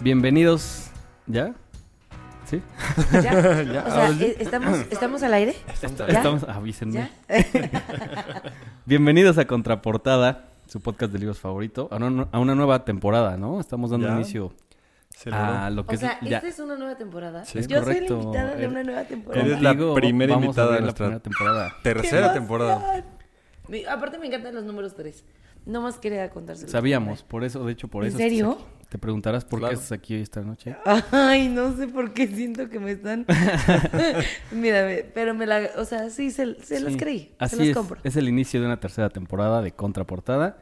Bienvenidos. ¿Ya? ¿Sí? ¿Ya? Ya, O sea, eh, ¿estamos, ¿estamos al aire? ¿Ya? Estamos, avísenme. ¿Ya? Bienvenidos a Contraportada, su podcast de libros favorito, a una, a una nueva temporada, ¿no? Estamos dando Ya. inicio a lo que O sea, es ya. esta es una nueva temporada. Sí. Es Yo soy correcto. la invitada de Er- una nueva temporada. Eres la Contigo primera vamos a invitada de abrir la nuestra- primera temporada. Tercera ¡Qué temporada. aparte me encantan los números 3. No más quería contárselo. Sabíamos, por eso, de hecho, por ¿En eso. estás serio? Te preguntarás por Claro. qué estás aquí esta noche. Ay, no sé por qué siento que me están... Mírame, pero me la... O sea, sí, se, se las creí. Así se las es. compro. Es el inicio de una tercera temporada de Contraportada,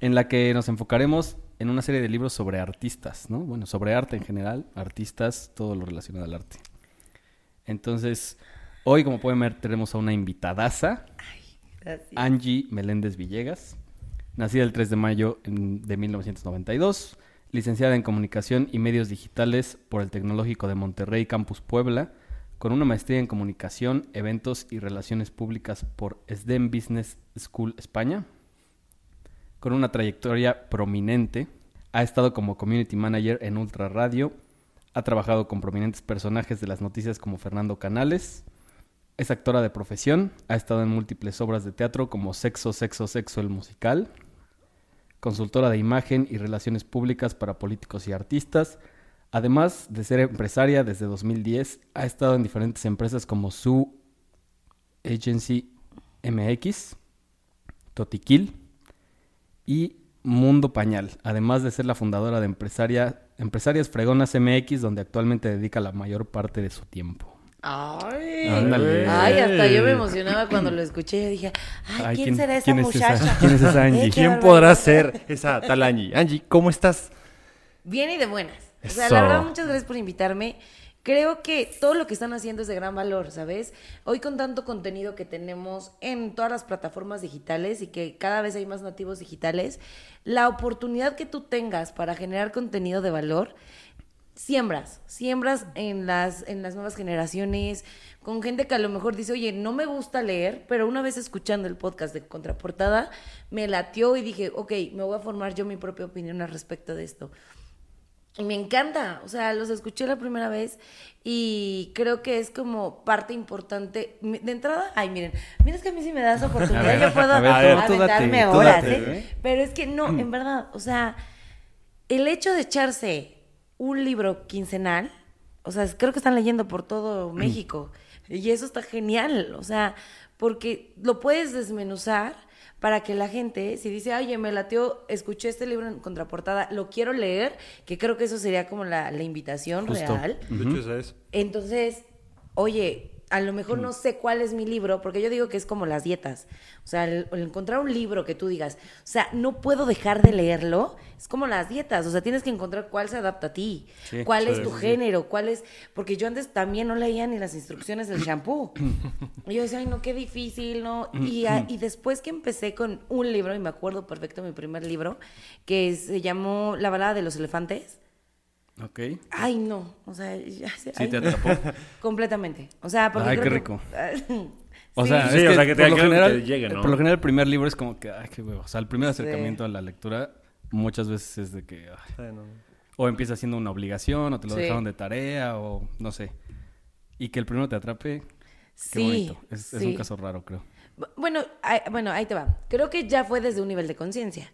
en la que nos enfocaremos en una serie de libros sobre artistas, ¿no? Bueno, sobre arte en general, artistas, todo lo relacionado al arte. Entonces, hoy, como pueden ver, tenemos a una invitadaza, Gracias. Angie Meléndez Villegas, nacida el 3 de mayo de 1992, licenciada en Comunicación y Medios Digitales por el Tecnológico de Monterrey Campus Puebla, con una maestría en Comunicación, Eventos y Relaciones Públicas por SDEM Business School España, con una trayectoria prominente, ha estado como Community Manager en Ultra Radio, ha trabajado con prominentes personajes de las noticias como Fernando Canales, es actora de profesión, ha estado en múltiples obras de teatro como Sexo, Sexo, Sexo, el musical, consultora de imagen y relaciones públicas para políticos y artistas. Además de ser empresaria desde 2010, ha estado en diferentes empresas como Su Agency MX, Totiquil y Mundo Pañal, además de ser la fundadora de empresaria, Empresarias Fregonas MX, donde actualmente dedica la mayor parte de su tiempo. Ay, Ándale. ay, hasta yo me emocionaba cuando lo escuché. Yo dije, ay, Ay, ¿quién, ¿quién- será esa quién es esa? muchacha? ¿Quién es esa Angie? ¿Quién podrá ser esa tal Angie? Angie, ¿cómo estás? Bien y de buenas. O sea, Eso. la verdad, muchas gracias por invitarme. Creo que todo lo que están haciendo es de gran valor, ¿sabes? Hoy con tanto contenido que tenemos en todas las plataformas digitales y que cada vez hay más nativos digitales, la oportunidad que tú tengas para generar contenido de valor, siembras, siembras en las, en las nuevas generaciones, con gente que a lo mejor dice, oye, no me gusta leer, pero una vez escuchando el podcast de Contraportada, me latió y dije, ok, me voy a formar yo mi propia opinión al respecto de esto. Y me encanta, o sea, los escuché la primera vez y creo que es como parte importante. De entrada, ay, miren, miren es que a mí sí me das oportunidad, ver, yo puedo a ver, date, aventarme horas, date, ¿eh? ¿eh? Pero es que no, en verdad, o sea, el hecho de echarse un libro quincenal, o sea, creo que están leyendo por todo México y eso está genial, o sea, porque lo puedes desmenuzar para que la gente, si dice, oye, me latió, escuché este libro en contraportada, lo quiero leer, que creo que eso sería como la, la invitación Justo. real. De hecho, esa es. Entonces, oye, a lo mejor no sé cuál es mi libro, porque yo digo que es como las dietas. O sea, el, el encontrar un libro que tú digas, o sea, no puedo dejar de leerlo, es como las dietas. O sea, tienes que encontrar cuál se adapta a ti, Sí, cuál es tu sí. género, cuál es. Porque yo antes también no leía ni las instrucciones del shampoo. y yo decía, ay, no, qué difícil, ¿no? Y, a- y después que empecé con un libro, y me acuerdo perfecto mi primer libro, que se llamó La balada de los elefantes. Ok. Ay, no. O sea, ya sé. Sí, ay, te atrapó. Completamente. O sea, porque Ay, creo qué que- rico. O sea, Sí, es o que sea, que te- por, lo que te llegue, ¿no? por lo general el primer libro es como que, ay, qué huevo. O sea, el primer Sí. acercamiento a la lectura muchas veces es de que, ay, Bueno, o empieza siendo una obligación, o te lo Sí. dejaron de tarea, o no sé. Y que el primero te atrape, qué Sí, bonito. Es, es un caso raro, creo. Bu- Bueno, ahí, bueno, ahí te va. Creo que ya fue desde un nivel de conciencia.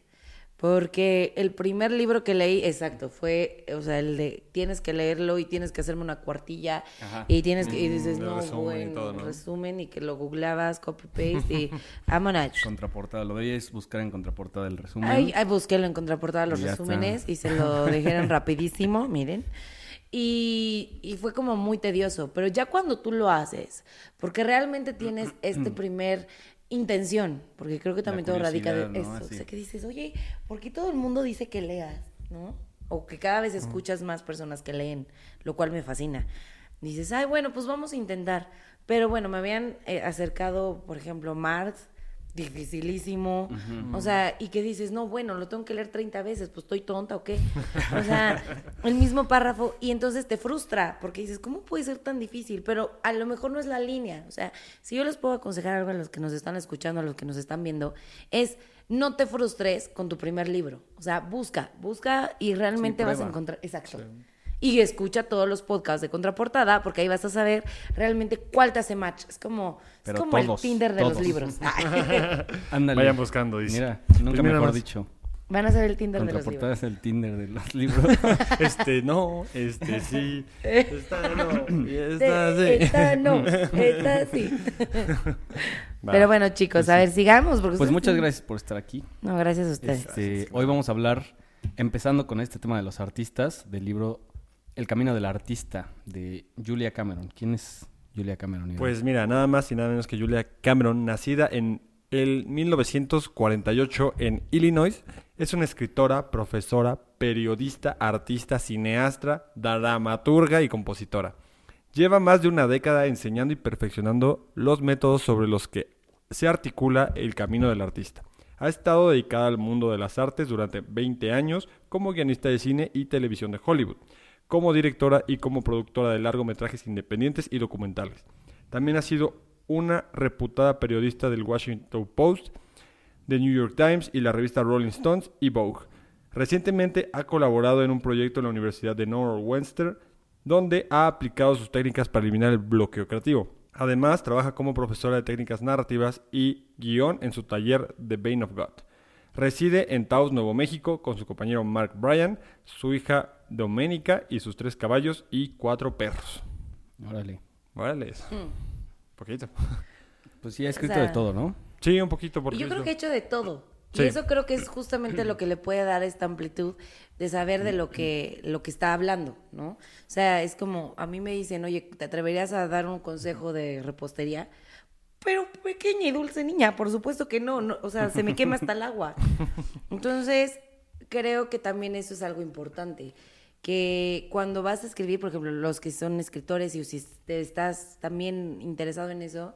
Porque el primer libro que leí, exacto, fue, o sea, el de tienes que leerlo y tienes que hacerme una cuartilla Ajá. y tienes que, y Mm, dices, el no, resumen y todo, ¿no? resumen y que lo googleabas, copy-paste y vámonos. Contraportada, lo de hoy es buscar en contraportada el resumen. Ay, ay, búsquelo en contraportada los Y ya está. resúmenes y se lo dijeron rapidísimo, miren. Y, y fue como muy tedioso, pero ya cuando tú lo haces, porque realmente tienes este primer intención, porque creo que también todo radica de eso, o sea, que dices, oye, ¿por qué todo el mundo dice que leas, no? O que cada vez escuchas más personas que leen, lo cual me fascina. Dices, ay, bueno, pues vamos a intentar. Pero bueno, me habían eh, acercado, por ejemplo, Mart, dificilísimo. O sea, y que dices, no, bueno, lo tengo que leer 30 veces, pues estoy tonta o qué. O sea, el mismo párrafo y entonces te frustra porque dices, ¿cómo puede ser tan difícil? Pero a lo mejor no es la línea. O sea, si yo les puedo aconsejar algo a los que nos están escuchando, a los que nos están viendo, es no te frustres con tu primer libro. O sea, busca, busca y realmente vas a encontrar. Exacto. Y escucha todos los podcasts de contraportada porque ahí vas a saber realmente cuál te hace match. Es como, es Pero como todos, el Tinder de los libros. Ándale. Vayan buscando, dice. Mira, Pues nunca mejor más. dicho. Van a ser el Tinder de los Contraportada libros. es el Tinder de los libros. Este no, este sí. Esta no, y esta sí. Esta no, esta sí. Va. Pero bueno, chicos, a ver, sigamos. Porque Pues ustedes- muchas gracias por estar aquí. No, gracias a ustedes. Este, hoy vamos a hablar, empezando con este tema de los artistas, del libro El Camino del Artista, de Julia Cameron. ¿Quién es Julia Cameron? Pues mira, nada más y nada menos que Julia Cameron, nacida en el 1948 en Illinois, es una escritora, profesora, periodista, artista, cineasta, dramaturga y compositora. Lleva más de una década enseñando y perfeccionando los métodos sobre los que se articula el camino del artista. Ha estado dedicada al mundo de las artes durante 20 años como guionista de cine y televisión de Hollywood, como directora y como productora de largometrajes independientes y documentales. También ha sido una reputada periodista del Washington Post, The New York Times y la revista Rolling Stones y Vogue. Recientemente ha colaborado en un proyecto en la Universidad de Northwestern, donde ha aplicado sus técnicas para eliminar el bloqueo creativo. Además, trabaja como profesora de técnicas narrativas y guion en su taller The Vein of God. Reside en Taos, Nuevo México, con su compañero Mark Bryan, su hija Doménica y sus tres caballos y cuatro perros. Órale. Órale. Poquito. Pues sí, ha escrito sea, de todo, ¿no? Sí, un poquito porque Y yo creo que he hecho de todo. Sí. Y eso creo que es justamente lo que le puede dar esta amplitud de saber de lo que, lo que está hablando, ¿no? O sea, es como, a mí me dicen, oye, ¿te atreverías a dar un consejo de repostería? Pero pequeña y dulce niña, por supuesto que no, no, o sea, se me quema hasta el agua. Entonces, creo que también eso es algo importante, que cuando vas a escribir, por ejemplo, los que son escritores y si te estás también interesado en eso,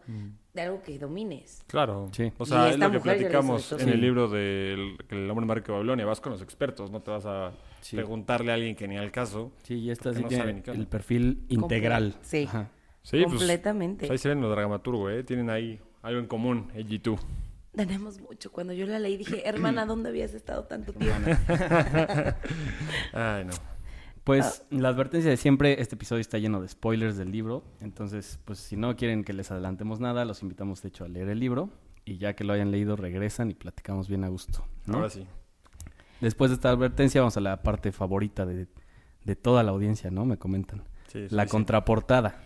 de algo que domines. Claro. Sí. O sea, es lo que platicamos de en el libro del El hombre marco de Babilonia. Vas con los expertos, no te vas a Sí. preguntarle a alguien que ni al caso. Sí, y esta sí no tiene el perfil integral. Sí. Ajá. Sí, pues, Completamente. pues ahí se ven los dramaturgos, ¿eh? Tienen ahí algo en común, ella y tú. Tenemos mucho. Cuando yo la leí dije, hermana, ¿dónde habías estado tanto tiempo? Ay, no. Pues Ah. la advertencia de siempre, este episodio está lleno de spoilers del libro, entonces pues si no quieren que les adelantemos nada, los invitamos de hecho a leer el libro y ya que lo hayan leído regresan y platicamos bien a gusto. ¿no? Ahora sí. Después de esta advertencia vamos a la parte favorita de, de toda la audiencia, ¿no? Me comentan. Sí, sí, la sí. contraportada.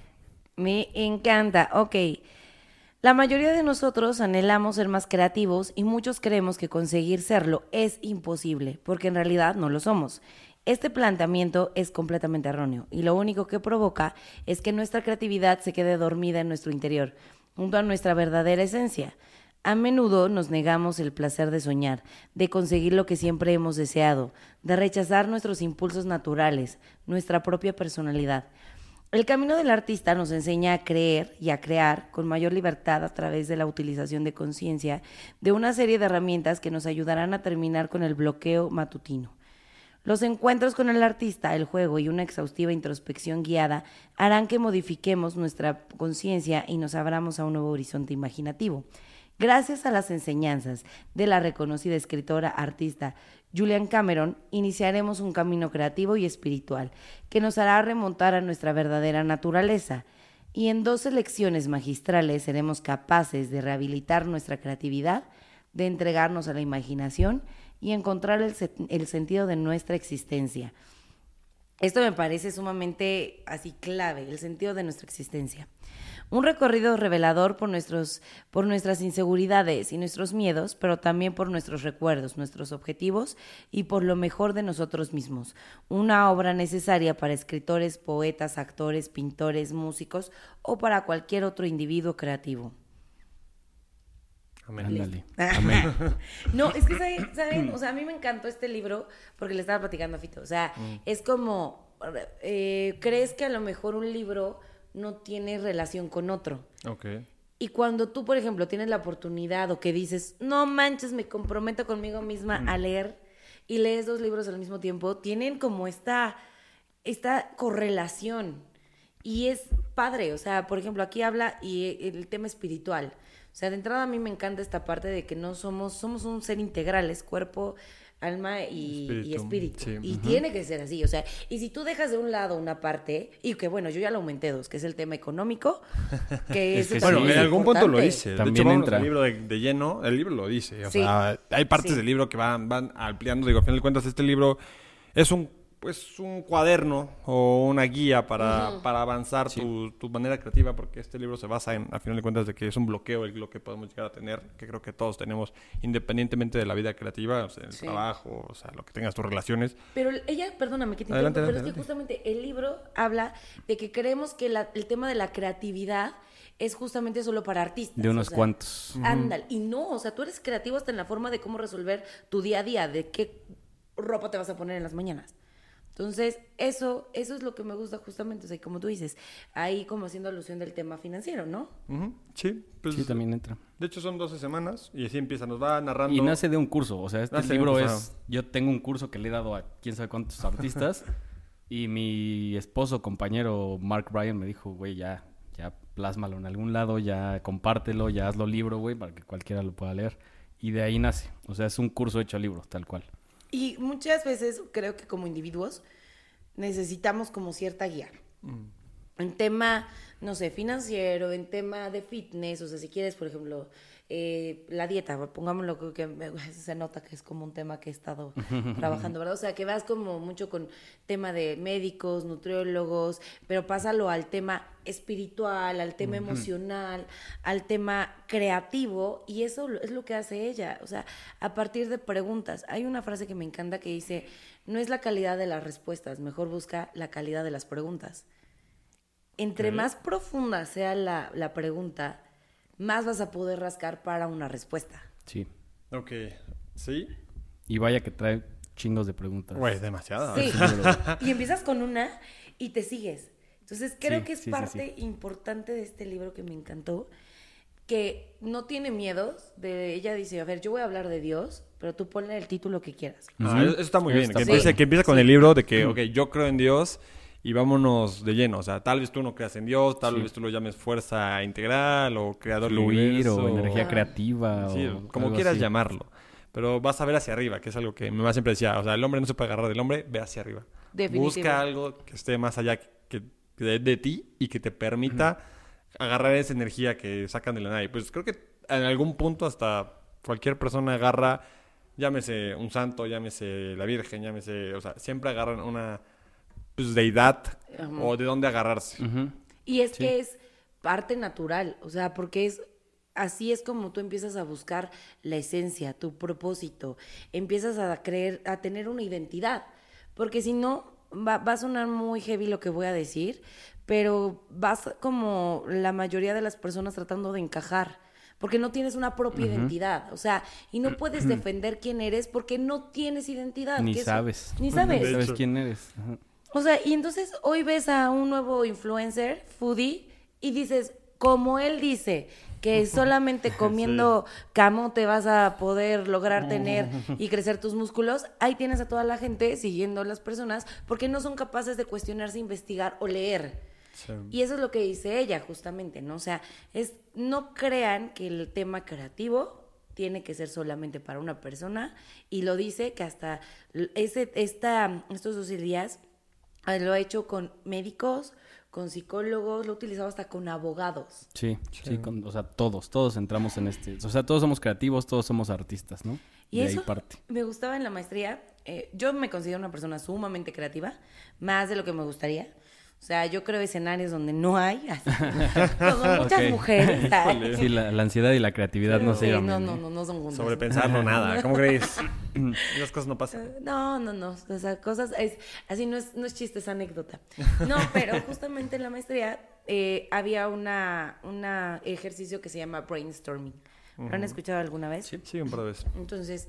Me encanta. Ok. La mayoría de nosotros anhelamos ser más creativos y muchos creemos que conseguir serlo es imposible, porque en realidad no lo somos. Este planteamiento es completamente erróneo y lo único que provoca es que nuestra creatividad se quede dormida en nuestro interior, junto a nuestra verdadera esencia. A menudo nos negamos el placer de soñar, de conseguir lo que siempre hemos deseado, de rechazar nuestros impulsos naturales, nuestra propia personalidad. El camino del artista nos enseña a creer y a crear con mayor libertad a través de la utilización de conciencia de una serie de herramientas que nos ayudarán a terminar con el bloqueo matutino. Los encuentros con el artista, el juego y una exhaustiva introspección guiada harán que modifiquemos nuestra conciencia y nos abramos a un nuevo horizonte imaginativo. Gracias a las enseñanzas de la reconocida escritora artista Julian Cameron, iniciaremos un camino creativo y espiritual que nos hará remontar a nuestra verdadera naturaleza. Y en dos lecciones magistrales seremos capaces de rehabilitar nuestra creatividad, de entregarnos a la imaginación y encontrar el, el sentido de nuestra existencia. Esto me parece sumamente así clave, el sentido de nuestra existencia. Un recorrido revelador por, nuestros, por nuestras inseguridades y nuestros miedos, pero también por nuestros recuerdos, nuestros objetivos y por lo mejor de nosotros mismos. Una obra necesaria para escritores, poetas, actores, pintores, músicos o para cualquier otro individuo creativo. Amén. Ándale. No, es que, ¿saben? ¿saben? O sea, a mí me encantó este libro porque le estaba platicando a Fito. O sea, es como, eh, crees que a lo mejor un libro no tiene relación con otro. Ok. Y cuando tú, por ejemplo, tienes la oportunidad o que dices, no manches, me comprometo conmigo misma a leer y lees dos libros al mismo tiempo, tienen como esta, esta correlación. Y es padre, o sea, por ejemplo, aquí habla y el tema espiritual. O sea, de entrada a mí me encanta esta parte de que no somos, somos un ser integral, es cuerpo, alma y espíritu. Y, espíritu. Sí. y tiene que ser así, o sea, y si tú dejas de un lado una parte, y que bueno, yo ya lo aumenté dos, que es el tema económico, que Es que Bueno, en algún punto lo dice. También de hecho, entra. al libro de, de lleno, el libro lo dice. O Sí. sea, hay partes Sí. del libro que van, van ampliando. Digo, a final de cuentas, este libro es un pues un cuaderno o una guía para, para avanzar tu, tu manera creativa, porque este libro se basa en, a final de cuentas, de que es un bloqueo el, lo que podemos llegar a tener, que creo que todos tenemos, independientemente de la vida creativa, o sea, el Sí. trabajo, o sea, lo que tengas tus relaciones. Pero ella, perdóname que te Adelante, interrumpa, pero adelante, es que justamente el libro habla de que creemos que la- el tema de la creatividad es justamente solo para artistas. De unos o sea, cuantos. Ándale. Y no, o sea, tú eres creativo hasta en la forma de cómo resolver tu día a día, de qué ropa te vas a poner en las mañanas. Entonces, eso, eso es lo que me gusta justamente, o sea, como tú dices, ahí como haciendo alusión del tema financiero, ¿no? Sí, pues, Sí, también entra. De hecho, son 12 semanas y así empieza, nos va narrando. Y nace de un curso, o sea, este Nace libro curso, es... Yo tengo un curso que le he dado a quién sabe cuántos artistas y mi esposo, compañero Mark Bryan me dijo, güey, ya, ya plásmalo en algún lado, ya compártelo, ya hazlo libro, güey, para que cualquiera lo pueda leer. Y de ahí nace, o sea, es un curso hecho libro, tal cual. Y muchas veces creo que como individuos necesitamos como cierta guía. En tema, no sé, financiero, en tema de fitness, o sea, si quieres, por ejemplo, eh, la dieta, pongámoslo que, me- se nota que es como un tema que he estado trabajando, ¿verdad? O sea, que vas como mucho con tema de médicos, nutriólogos, pero pásalo al tema espiritual, al tema emocional, al tema creativo, y eso es lo que hace ella, o sea, a partir de preguntas. Hay una frase que me encanta que dice, no es la calidad de las respuestas, mejor busca la calidad de las preguntas. Entre más profunda sea la, la pregunta, más vas a poder rascar para una respuesta. Sí. Ok, ¿sí? Y vaya que trae chingos de preguntas. Güey, demasiado. Sí. y empiezas con una y te sigues. Entonces creo Sí, que es sí, sí, parte importante de este libro que me encantó, que no tiene miedos. De ella dice, a ver, yo voy a hablar de Dios, pero tú ponle el título que quieras. Ah, eso está muy Eso bien. está Que empiece, que empiece con el libro de que, ok, yo creo en Dios y vámonos de lleno. O sea, tal vez tú no creas en Dios, tal Sí. vez tú lo llames fuerza integral o creador Fluir universo, o energía Ah. creativa. Sí, o como quieras así. llamarlo. Pero vas a ver hacia arriba, que es algo que mi mamá siempre decía. O sea, el hombre no se puede agarrar del hombre, ve hacia arriba. Definitivo. Busca algo que esté más allá que, que de, de ti y que te permita agarrar esa energía que sacan de la nada. Y pues creo que en algún punto hasta cualquier persona agarra, llámese un santo, llámese la Virgen, llámese, o sea, siempre agarran una pues, deidad Ajá. o de dónde agarrarse. Y es Sí. que es parte natural, o sea, porque es así es como tú empiezas a buscar la esencia, tu propósito, empiezas a creer, a tener una identidad, porque si no va, va a sonar muy heavy lo que voy a decir, pero vas como la mayoría de las personas tratando de encajar. Porque no tienes una propia identidad, o sea, y no puedes defender quién eres porque no tienes identidad. Ni sabes. Ni Ni sabes. sabes hecho. quién eres. Ajá. O sea, y entonces hoy ves a un nuevo influencer, foodie, y dices, como él dice, que solamente comiendo camote vas a poder lograr tener y crecer tus músculos, ahí tienes a toda la gente siguiendo a las personas porque no son capaces de cuestionarse, investigar o leer. Sí. Y eso es lo que dice ella, justamente, ¿no? O sea, es no crean que el tema creativo tiene que ser solamente para una persona y lo dice que hasta ese, esta, estos dos días lo ha hecho con médicos, con psicólogos, lo ha utilizado hasta con abogados. Sí, sí, con- o sea, todos, todos entramos en este. O sea, todos somos creativos, todos somos artistas, ¿no? Y de eso ahí parte. me gustaba en la maestría. eh, yo me considero una persona sumamente creativa, más de lo que me gustaría. O sea, yo creo escenarios donde no hay, así, como muchas Ok. mujeres. ay. Sí, la, la ansiedad y la creatividad no se llevan no, no, ¿eh? no, no son juntas. Sobrepensarlo nada, ¿cómo crees? Esas cosas no pasan. No, no, no. O sea, cosas. Es, así no es, no es chiste, es anécdota. No, pero justamente en la maestría eh, había una, una ejercicio que se llama brainstorming. ¿Lo han escuchado alguna vez? Sí, sí, un par de veces. Entonces,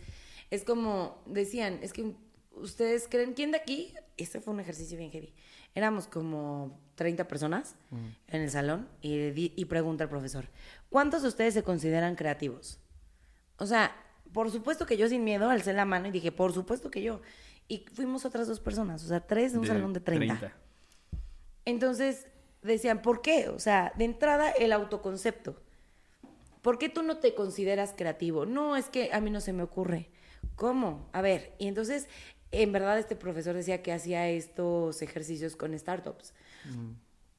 es como decían, es que ustedes creen, ¿quién de aquí este fue un ejercicio bien heavy. Éramos como 30 personas en el salón y, y pregunta el profesor, ¿cuántos de ustedes se consideran creativos? O sea, por supuesto que yo sin miedo alcé la mano y dije, por supuesto que yo. Y fuimos otras dos personas, o sea, tres de un salón de 30. Entonces decían, ¿por qué? O sea, de entrada el autoconcepto. ¿Por qué tú no te consideras creativo? No, es que a mí no se me ocurre. ¿Cómo? A ver, y entonces, en verdad este profesor decía que hacía estos ejercicios con startups.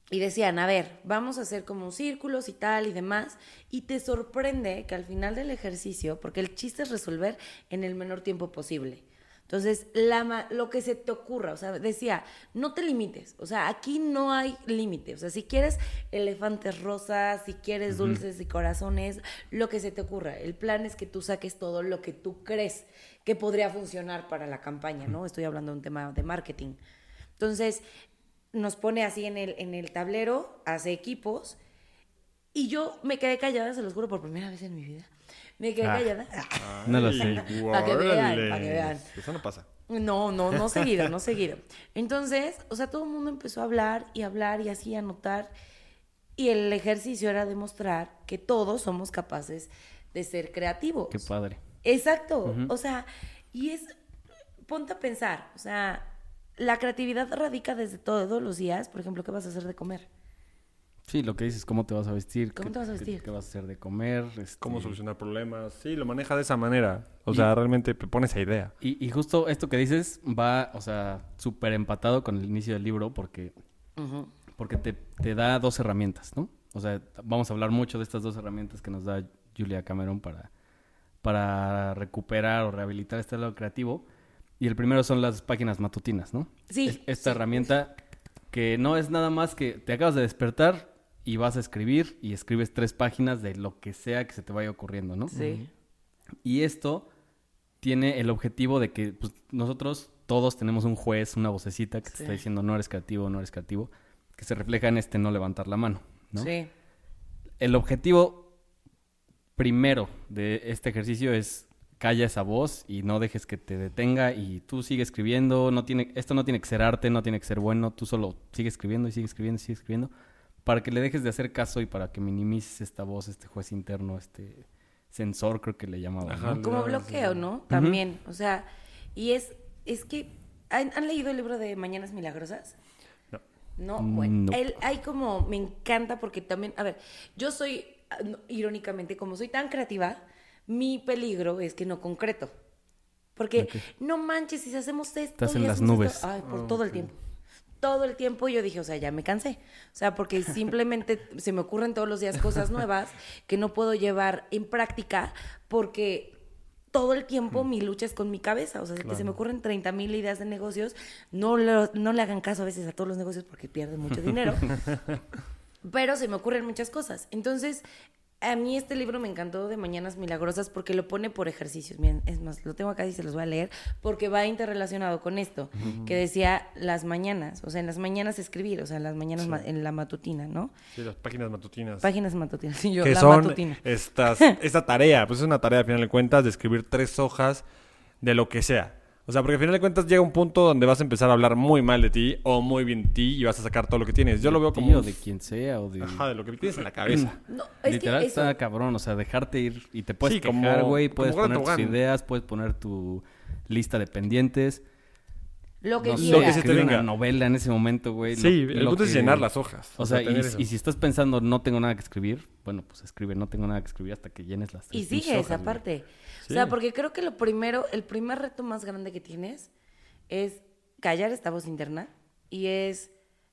Y decían, a ver, vamos a hacer como círculos y tal y demás. Y te sorprende que al final del ejercicio, porque el chiste es resolver en el menor tiempo posible. Entonces, la, lo que se te ocurra, o sea, decía, no te limites, o sea, aquí no hay límite, o sea, si quieres elefantes rosas, si quieres dulces y corazones, lo que se te ocurra. El plan es que tú saques todo lo que tú crees que podría funcionar para la campaña, ¿no? Estoy hablando de un tema de marketing. Entonces, nos pone así en el, en el tablero, hace equipos, y yo me quedé callada, se los juro, por primera vez en mi vida. Me quedé Ah. callada. No lo sé. Pa' que vean, Órale. pa' que vean. Eso no pasa. No, no, no seguido, no seguido. Entonces, o sea, todo el mundo empezó a hablar y hablar y así anotar. Y el ejercicio era demostrar que todos somos capaces de ser creativos. Qué padre. Exacto. O sea, y es, ponte a pensar, o sea, la creatividad radica desde todos los días. Por ejemplo, ¿qué vas a hacer de comer? Sí, lo que dices, cómo te vas a vestir. ¿Cómo qué- te vas a qué- vestir? ¿Qué, vas a hacer de comer? este, Cómo solucionar problemas. Sí, lo maneja de esa manera. O Y- sea, realmente te pone esa idea. Y, y justo esto que dices va, o sea, súper empatado con el inicio del libro porque, porque te, te da dos herramientas, ¿no? O sea, vamos a hablar mucho de estas dos herramientas que nos da Julia Cameron para, para recuperar o rehabilitar este lado creativo. Y el primero son las páginas matutinas, ¿no? Sí, Es- esta sí. herramienta que no es nada más que te acabas de despertar y vas a escribir y escribes tres páginas de lo que sea que se te vaya ocurriendo, ¿no? Sí. Y esto tiene el objetivo de que pues, nosotros todos tenemos un juez, una vocecita que te Sí. está diciendo no eres creativo, no eres creativo, que se refleja en este no levantar la mano, ¿no? Sí. El objetivo primero de este ejercicio es calla esa voz y no dejes que te detenga y tú sigue escribiendo, no tiene esto no tiene que ser arte, no tiene que ser bueno, tú solo sigue escribiendo y sigue escribiendo y sigue escribiendo para que le dejes de hacer caso y para que minimices esta voz, este juez interno, este sensor creo que le llamaban, Ajá. ¿no? Como bloqueo, ¿no? También. O sea, y es, es que. ¿han, han leído el libro de Mañanas Milagrosas? No. No, bueno. no. Él, hay como. Me encanta porque también. A ver, yo soy. Ah, Irónicamente, como soy tan creativa, mi peligro es que no concreto. Porque no manches, si hacemos esto. Estás en las nubes. esto- ay, por todo el tiempo. Todo el tiempo yo dije, o sea, ya me cansé. O sea, porque simplemente se me ocurren todos los días cosas nuevas que no puedo llevar en práctica porque todo el tiempo mi lucha es con mi cabeza. O sea, que se me ocurren 30 mil ideas de negocios. No, lo- no le hagan caso a veces a todos los negocios porque pierden mucho dinero. Pero se me ocurren muchas cosas. Entonces, a mí este libro me encantó de Mañanas Milagrosas porque lo pone por ejercicios. Miren, es más, lo tengo acá y se los voy a leer porque va interrelacionado con esto, que decía las mañanas, o sea, en las mañanas escribir, o sea, en las mañanas ma- en la matutina, ¿no? Sí, las páginas matutinas. Páginas matutinas, y yo, que la son matutina. estas, esta tarea, pues es una tarea al final de cuentas de escribir tres hojas de lo que sea. O sea, porque al final de cuentas llega un punto donde vas a empezar a hablar muy mal de ti o muy bien de ti y vas a sacar todo lo que tienes. Yo lo veo como... Tío, de quien sea o de... Ajá, de lo que tienes en la cabeza. No, es Literal que eso, está cabrón, o sea, dejarte ir y te puedes Sí, como- quejar, güey, como puedes poner tus ideas, puedes poner tu lista de pendientes. Lo que No sé, Lo que quieras. se te escribir una novela en ese momento, güey. lo- Sí, el lo punto es llenar las hojas. O sea, y, si estás pensando no tengo nada que escribir, bueno, pues escribe, no tengo nada que escribir hasta que llenes las Y güey. aparte. Sí. O sea, porque creo que lo primero, el primer reto más grande que tienes es callar esta voz interna y es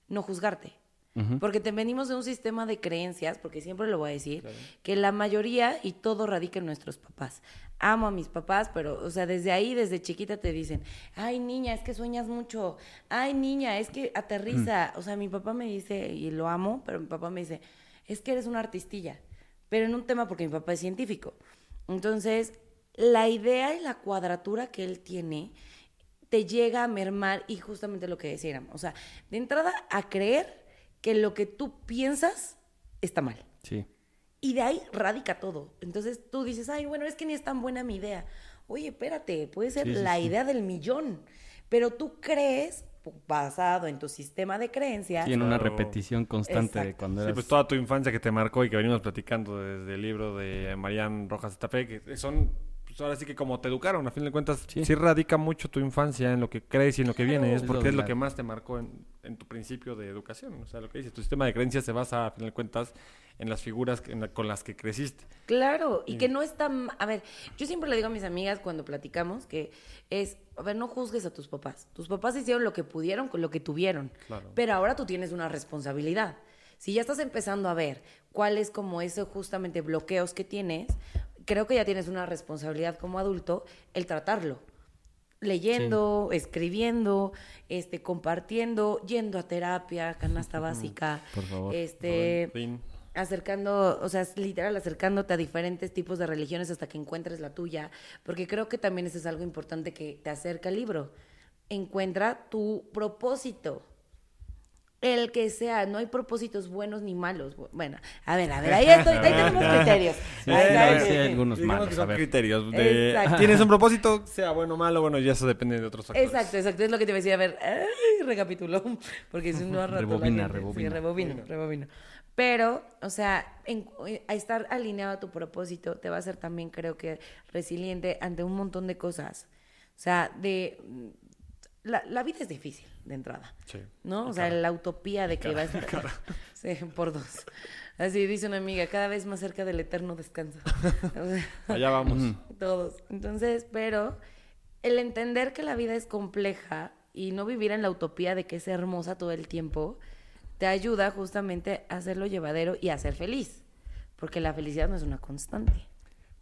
no juzgarte. Ujú. Porque te venimos de un sistema de creencias, porque siempre lo voy a decir, que la mayoría y todo radica en nuestros papás. Amo a mis papás, pero, o sea, desde ahí, desde chiquita te dicen, ay niña, es que sueñas mucho, ay niña, es que aterriza. O sea, mi papá me dice, y lo amo, pero mi papá me dice, es que eres una artistilla, pero en un tema porque mi papá es científico. Entonces, la idea y la cuadratura que él tiene te llega a mermar y justamente lo que decíamos, o sea, de entrada a creer que lo que tú piensas está mal. Sí. Y de ahí radica todo. Entonces tú dices, ay, bueno, es que ni es tan buena mi idea. Oye, espérate, puede ser Sí, sí, la sí. idea del millón. Pero tú crees basado en tu sistema de creencias. Y en una Claro. repetición constante de cuando Sí, eras... pues toda tu infancia que te marcó y que venimos platicando desde el libro de Marian Rojas Estapé, que son, pues ahora sí que como te educaron, a fin de cuentas, sí. Sí. radica mucho tu infancia en lo que crees y en lo que viene, es porque es lo que más te marcó en, en tu principio de educación, o sea, lo que dices, tu sistema de creencias se basa, a fin de cuentas, en las figuras que- en la- con las que creciste. Claro, y que no es tan... A ver, yo siempre le digo a mis amigas cuando platicamos que es, a ver, no juzgues a tus papás. Tus papás hicieron lo que pudieron con lo que tuvieron, Claro. pero ahora tú tienes una responsabilidad. Si ya estás empezando a ver cuáles como esos justamente bloqueos que tienes, creo que ya tienes una responsabilidad como adulto el tratarlo. Leyendo, escribiendo, este, compartiendo, yendo a terapia, canasta básica, Por favor. este, acercando, o sea, literal acercándote a diferentes tipos de religiones hasta que encuentres la tuya, porque creo que también eso es algo importante que te acerca al libro. Encuentra tu propósito. El que sea, no hay propósitos buenos ni malos. Bueno, a ver, a ver, ahí, estoy, ahí tenemos criterios. Sí, Ahí sí, está, sí, sí, hay algunos malos, que a son ver. criterios. De. Tienes un propósito, sea bueno o malo, bueno, ya eso depende de otros factores. Exacto, exacto. Es lo que te iba a ver, ay, recapitulo. Porque si no, rato Rebobina, rebobina. Sí, rebobino, rebobino. Pero, o sea, en- a estar alineado a tu propósito te va a hacer también, creo que, resiliente ante un montón de cosas. O sea, de... La, la vida es difícil, de entrada. Sí. ¿No? O sea, la utopía de que va a estar... Sí, por dos. Así dice una amiga, cada vez más cerca del eterno descanso. O sea, Allá vamos. todos. Entonces, pero el entender que la vida es compleja y no vivir en la utopía de que es hermosa todo el tiempo, te ayuda justamente a hacerlo llevadero y a ser feliz. Porque la felicidad no es una constante.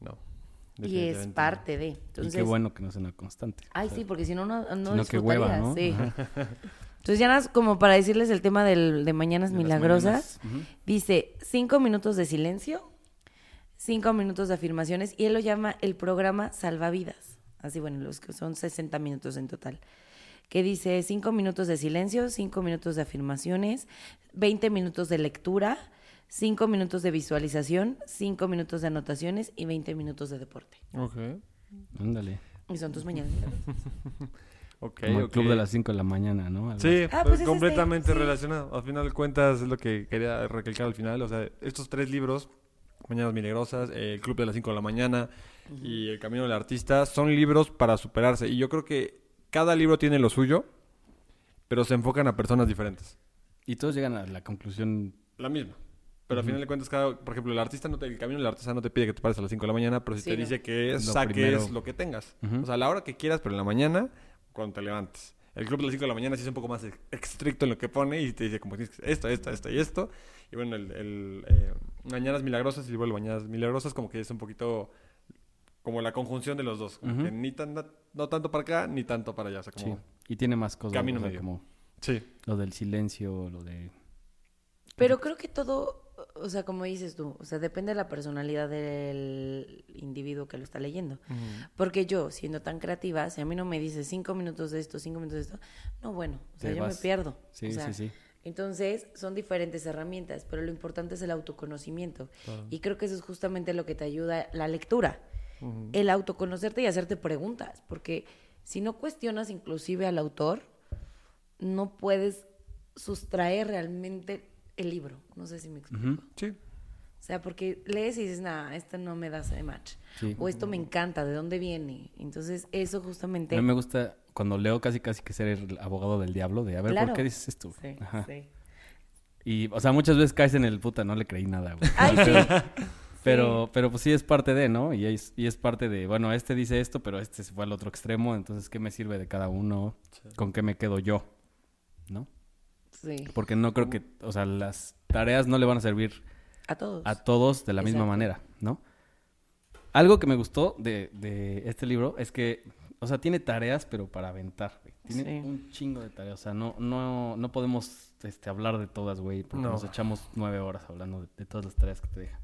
No. Y es parte de. Y Entonces, qué bueno que no sea una constante. Ay, sí, porque si no, no, no Sino que hueva, ¿no? disfrutarías, sí. Entonces, ya nada, como para decirles el tema del, de Mañanas De Milagrosas, mañanas. Dice cinco minutos de silencio, cinco minutos de afirmaciones, y él lo llama el programa Salvavidas. Así, bueno, los que son 60 minutos en total. Que dice cinco minutos de silencio, cinco minutos de afirmaciones, 20 minutos de lectura, cinco minutos de visualización, cinco minutos de anotaciones y 20 minutos de deporte. Ok. Ándale. Y son tus mañanas. Ok, Como el ok. club de las 5 de la mañana, ¿no? Algo Sí, Ah, pues, pues es completamente este, sí. relacionado. Al final de cuentas es lo que quería recalcar al final. O sea, estos tres libros, Mañanas Milagrosas, El Club de las 5 de la mañana y El Camino del Artista, son libros para superarse. Y yo creo que cada libro tiene lo suyo, pero se enfocan a personas diferentes. Y todos llegan a la conclusión... La misma. Pero al final de cuentas, cada, por ejemplo, el artista no te, el camino del artista no te pide que te pares a las 5 de la mañana, pero sí, Sí, te no. dice que Lo saques primero. lo que tengas. O sea, a la hora que quieras, pero en la mañana, cuando te levantes. El club de las 5 de la mañana sí es un poco más estricto en lo que pone y te dice como tienes que esto, esto, esto y esto. Y bueno, el, el, eh, Mañanas Milagrosas y luego Mañanas Milagrosas como que es un poquito como la conjunción de los dos. Como Ujú. que ni tan, no tanto para acá ni tanto para allá. O sea, como, Sí. Y tiene más cosas. Camino o sea, medio. como sí. lo del silencio, lo de... Pero creo que todo, o sea, como dices tú, o sea, depende de la personalidad del individuo que lo está leyendo. Porque yo, siendo tan creativa, si a mí no me dices cinco minutos de esto, cinco minutos de esto, no, bueno, o sea, Te yo me pierdo. Sí, O sea, sí, sí. Entonces, son diferentes herramientas, pero lo importante es el autoconocimiento. Y creo que eso es justamente lo que te ayuda la lectura. El autoconocerte y hacerte preguntas, porque si no cuestionas inclusive al autor, no puedes sustraer realmente el libro. No sé si me explico. Sí. O sea, porque lees y dices, nah, esto no me da ese match. Sí. O esto me encanta, ¿de dónde viene? Entonces, eso justamente... A mí me gusta cuando leo casi casi que ser el abogado del diablo, de a ver, Claro. ¿por qué dices esto? Sí, Ajá. sí. Y, o sea, muchas veces caes en el puta, no le creí nada, güey. Ay, sí. Pero, pero pues sí es parte de, ¿no? Y es, y es parte de, bueno, este dice esto, pero este se fue al otro extremo, entonces, ¿qué me sirve de cada uno? ¿Con qué me quedo yo? ¿No? Sí, Porque no creo que, o sea, las tareas no le van a servir a todos. a todos de la misma manera, ¿no? Algo que me gustó de, de este libro es que, o sea, tiene tareas, pero para aventar, güey. Tiene Sí. un chingo de tareas. O sea, no, no, no podemos este, hablar de todas, güey, porque No. nos echamos nueve horas hablando de, de todas las tareas que te deja.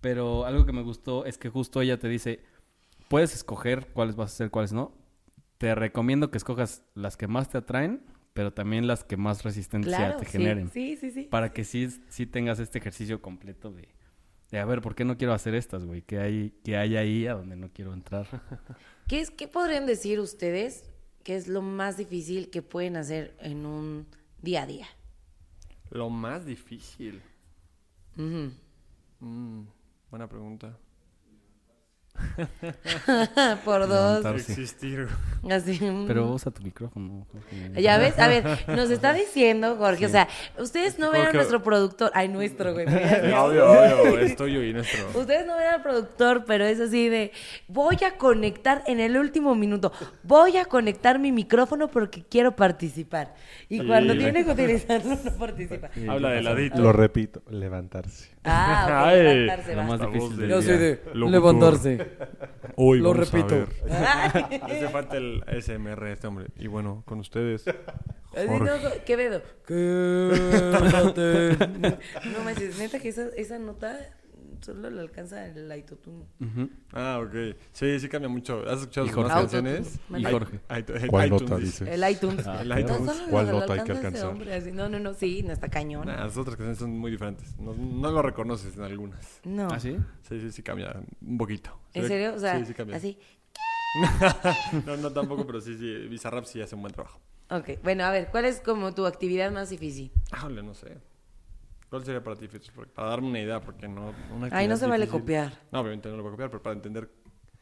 Pero algo que me gustó es que justo ella te dice, puedes escoger cuáles vas a hacer, cuáles no. Te recomiendo que escojas las que más te atraen, pero también las que más resistencia claro, te generen Sí, sí, sí. para que sí, sí tengas este ejercicio completo de, de a ver, ¿por qué no quiero hacer estas, güey? ¿Qué hay, qué hay ahí a donde no quiero entrar? ¿Qué, es, ¿Qué podrían decir ustedes? ¿qué es lo más difícil que pueden hacer en un día a día? Lo más difícil. Mm, buena pregunta. Por dos. Existir. Así. Pero usa tu micrófono. Jorge. Ya ves, a ver, nos está diciendo Jorge, o sea, ustedes no ven a nuestro productor, ay, nuestro, güey. obvio, obvio, es tuyo y nuestro. Ustedes no ven al productor, pero es así de, voy a conectar en el último minuto, voy a conectar mi micrófono porque quiero participar. Y cuando tiene que utilizarlo, no participa. Habla de ladito. Lo repito, levantarse. Ah, ok, levantarse, lo va. más La difícil del de- Yo día. soy de Locutor. levantarse. Hoy Lo vamos a repito. ver. Ay. Hace falta el SMR este hombre. Y bueno, con ustedes. Así, Jorge. no, Quevedo. Quédate. No manches, neta que esa, esa nota solo le alcanza el autotune. Ujú. Ah, ok. Sí, sí cambia mucho. ¿Has escuchado nuevas canciones? Y Jorge. ¿Cuál iTunes nota dice. El iTunes. Ah, El iTunes. No, ¿Cuál nota hay que alcanzar? hombre, así. No, no, no, sí, no está cañón. Nah, las otras canciones son muy diferentes. No, no lo reconoces en algunas. No. ¿Ah, sí? Sí, sí, sí cambia un poquito. ¿En serio? O sea, sí, sí cambia. así. no, no tampoco, pero sí, sí. Bizarrap sí hace un buen trabajo. Ok, bueno, a ver, ¿cuál es como tu actividad más difícil? Híjole, no sé. ¿Cuál sería para ti, Fitz? Porque- Para darme una idea, porque no... una Ay, no se vale copiar. No, obviamente no lo voy a copiar, pero para entender...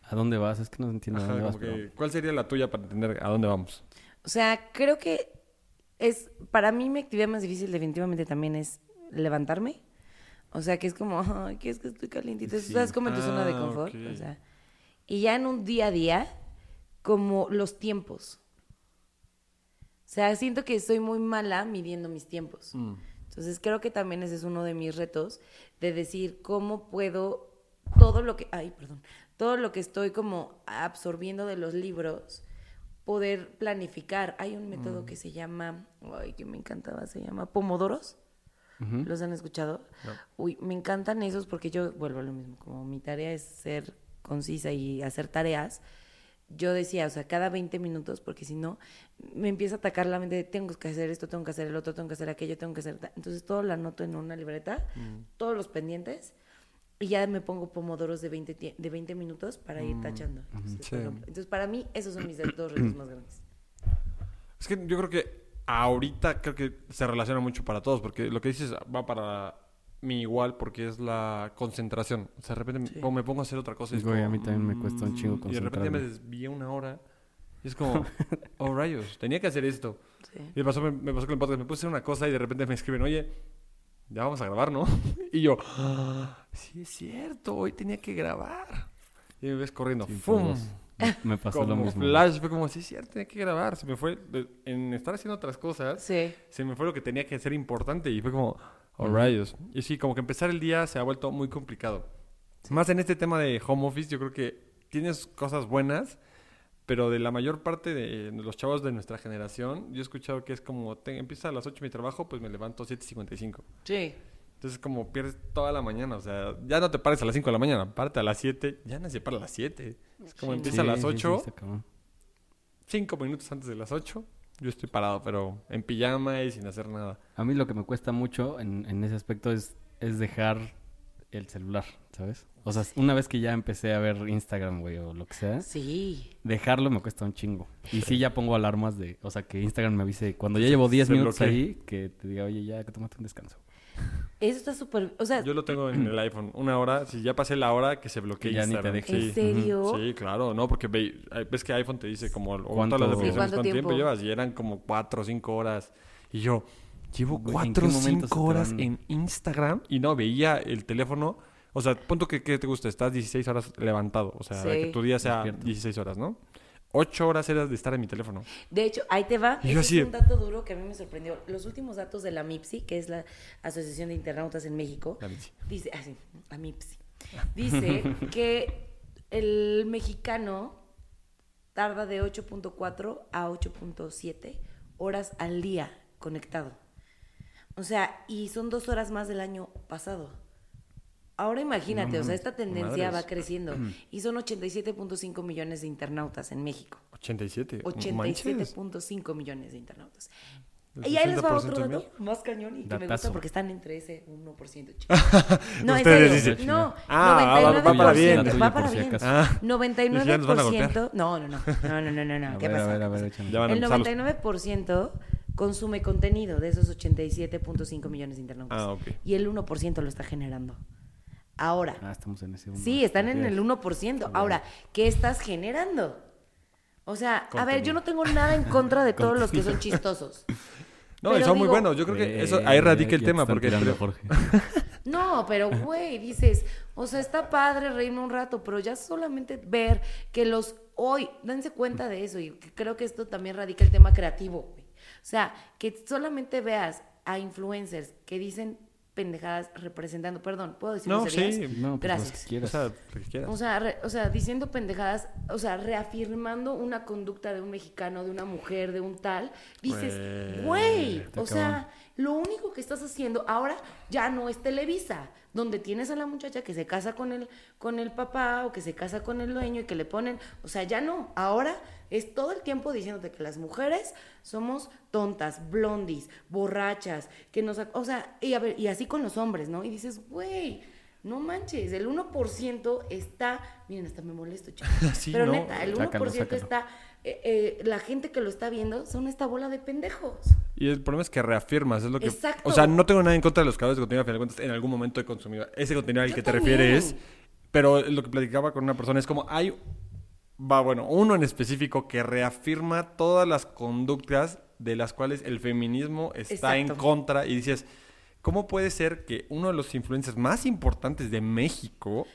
¿A dónde vas? Es que no entiendo a ajá, dónde vas. como que- pero- ¿Cuál sería la tuya para entender a dónde vamos? O sea, creo que es, para mí mi actividad más difícil definitivamente también es levantarme. O sea, que es como, ay, que es que estoy calientita. Sí. Estás como en tu zona de Ah, confort. ok. O sea, y ya en un día a día, como los tiempos. O sea, siento que soy muy mala midiendo mis tiempos. Mm. Entonces creo que también ese es uno de mis retos de decir cómo puedo todo lo que, ay, perdón, todo lo que estoy como absorbiendo de los libros, poder planificar. Hay un método que se llama, ay, que me encantaba, se llama Pomodoros. ¿Los han escuchado? No. Uy, me encantan esos porque yo vuelvo a lo mismo, como mi tarea es ser concisa y hacer tareas. Yo decía, o sea, cada 20 minutos, porque si no, me empieza a atacar la mente de tengo que hacer esto, tengo que hacer el otro, tengo que hacer aquello, tengo que hacer... ta-". Entonces todo lo anoto en una libreta, todos los pendientes, y ya me pongo pomodoros de 20, tie- de 20 minutos para ir tachando. Entonces, sí. entonces, para mí, esos son mis dos retos más grandes. Es que yo creo que ahorita creo que se relaciona mucho para todos, porque lo que dices va para mí igual, porque es la concentración. O sea, de repente Sí. como me pongo a hacer otra cosa y es Güey, como, a mí también me cuesta un chingo mm, Y de repente me concentrarme. desvié una hora y es como, oh rayos, tenía que hacer esto. Sí. Y me pasó, me, me pasó con el podcast, me puse a hacer una cosa y de repente me escriben, oye, ya vamos a grabar, ¿no? Y yo, "Ah, sí es cierto, hoy tenía que grabar. Y me ves corriendo, Sí, ¡fum! Me- Me pasó lo Como mismo. flash, fue como, sí es cierto, tenía que grabar. Se me fue, en estar haciendo otras cosas, Sí. se me fue lo que tenía que ser importante y fue como, oh rayos. Y sí, como que empezar el día se ha vuelto muy complicado. Más en este tema de home office, yo creo que tienes cosas buenas, pero de la mayor parte de los chavos de nuestra generación, yo he escuchado que es como, te, empieza a las 8 mi trabajo, pues me levanto 7.55. Sí. Entonces como pierdes toda la mañana, o sea, ya no te pares a las 5 de la mañana, párate a las 7, ya no se para a las 7. Es como Sí. empieza a las Sí, sí, sí, 8, está cabrón. 5 minutos antes de las 8, yo estoy parado, pero en pijama y sin hacer nada. A mí lo que me cuesta mucho en, en ese aspecto es, es dejar el celular, ¿sabes? O sea, una vez que ya empecé a ver Instagram, güey, o lo que sea, Sí. dejarlo me cuesta un chingo. Y sí ya pongo alarmas de, o sea, que Instagram me avise cuando ya llevo 10 se minutos ahí, que te diga, oye, ya que tómate un descanso. Eso está súper... O sea, Yo lo tengo en el iPhone, una hora, si ya pasé la hora, que se bloquee Que ya ni te Instagram. deje. ¿en serio? Sí, claro, no, porque ve- ves que iPhone te dice como ¿Cuánto- todas las Sí, aplicaciones ¿cuánto cuánto tiempo? tiempo? llevas y eran como 4 o 5 horas. Y yo, llevo Güey, ¿en 4 o qué momento se 5 te horas van? en Instagram y no veía el teléfono. O sea, punto que, que te gusta, estás 16 horas levantado. O sea, Sí. que tu día sea Despierto. 16 horas, ¿no? 8 horas eras de estar en mi teléfono. De hecho, ahí te va. Yo así es un dato duro que a mí me sorprendió. Los últimos datos de la MIPSI, que es la Asociación de Internautas en México, La dice, ah, sí, la MIPSI, dice que el mexicano tarda de 8.4 a 8.7 horas al día conectado. O sea, y son dos horas más del año pasado. Ahora imagínate, o sea, esta tendencia madres. va creciendo. Y son 87.5 millones de internautas en México. 87. Manches. 87.5 millones de internautas. Y ahí les va 60% otro dato más cañón y que me gusta porque están entre ese 1%, chicos. No, en serio. dicen. No, Ah, va- va para bien. 99%, Va para bien. Ah, ¿y ya nos van a golpear? 99%. No, no, no. No, no, no, no, no. A ¿Qué pasa? El empezar los- 99% consume contenido de esos 87.5 millones de internautas. Ah, ok. Y el 1% lo está generando. Ahora, Ah, estamos en ese uno. sí, están en el 1%. Ahora, ¿qué estás generando? O sea, a ver, yo no tengo nada en contra de todos los que son chistosos. No, y Pero son muy buenos. Yo creo que eso, ahí radica el tema. Porque tirando, entre- Jorge. No, pero güey, dices, o sea, está padre reírme un rato, pero ya solamente ver que los hoy, dense cuenta de eso y creo que esto también radica el tema creativo. O sea, que solamente veas a influencers que dicen pendejadas representando, perdón, ¿puedo decir No, sí. No, pues Gracias. que O quieras. sea, lo que. O sea, re- o sea, diciendo pendejadas, o sea, reafirmando una conducta de un mexicano, de una mujer, de un tal, dices, güey, o sea, lo único que estás haciendo ahora ya no es Televisa, donde tienes a la muchacha que se casa con el, con el papá o que se casa con el dueño y que le ponen, o sea, ya no, ahora es todo el tiempo diciéndote que las mujeres somos tontas, blondis, borrachas, que nos, o sea, y, a ver, y así con los hombres, ¿no? Y dices, güey, no manches, el 1% está, miren, hasta me molesto, chicos. Sí, Pero no. neta, el 1% Sácalo, sácalo. está, eh, eh, la gente que lo está viendo son esta bola de pendejos. Y el problema es que reafirmas, es lo que... Exacto. O sea, no tengo nada en contra de los creadores de contenido, al final de cuentas, en algún momento he consumido ese contenido al Yo que te también. refieres, pero lo que platicaba con una persona es como, hay, va, bueno, uno en específico que reafirma todas las conductas de las cuales el feminismo está en contra y dices, ¿cómo puede ser que uno de los influencers más importantes de México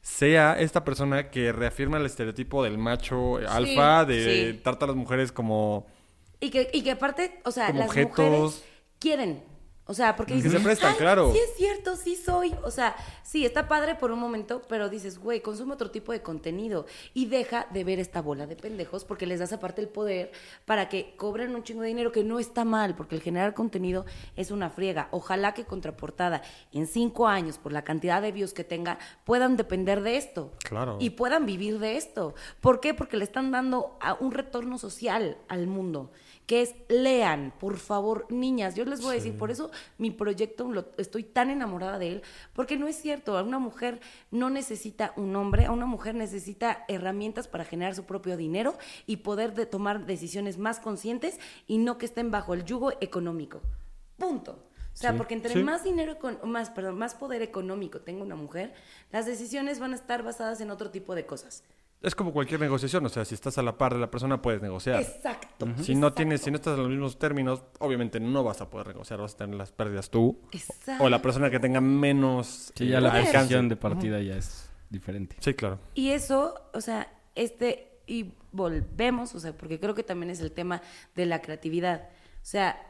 sea esta persona que reafirma el estereotipo del macho alfa, de sí. trata a las mujeres como... Y que, y que aparte, o sea, las objetos. mujeres quieren. O sea, porque Que dices, se prestan, "Ay, claro". Sí es cierto, sí soy. O sea, sí, está padre por un momento, pero dices, güey, consume otro tipo de contenido y deja de ver esta bola de pendejos porque les das aparte el poder para que cobren un chingo de dinero que no está mal, porque el generar contenido es una friega. Ojalá que contraportada en cinco años, por la cantidad de views que tenga, puedan depender de esto. Claro. Y puedan vivir de esto. ¿Por qué? Porque le están dando a- un retorno social al mundo, que es lean, por favor, niñas. Yo les voy a decir, por eso mi proyecto lo- estoy tan enamorada de él, porque no es cierto, a una mujer no necesita un hombre, a una mujer necesita herramientas para generar su propio dinero y poder de tomar decisiones más conscientes y no que estén bajo el yugo económico. Punto. O sea, porque entre sí. más dinero, econ- más, perdón, más poder económico tenga una mujer, las decisiones van a estar basadas en otro tipo de cosas. Es como cualquier negociación, o sea, si estás a la par de la persona puedes negociar. Exacto. Si no tienes, si no estás en los mismos términos, obviamente no vas a poder negociar, vas a tener las pérdidas tú Exacto. o la persona que tenga menos Sí, ya eh, la decisión de partida ya es diferente. Sí, claro. Y eso, o sea, este, y volvemos, o sea, porque creo que también es el tema de la creatividad. O sea,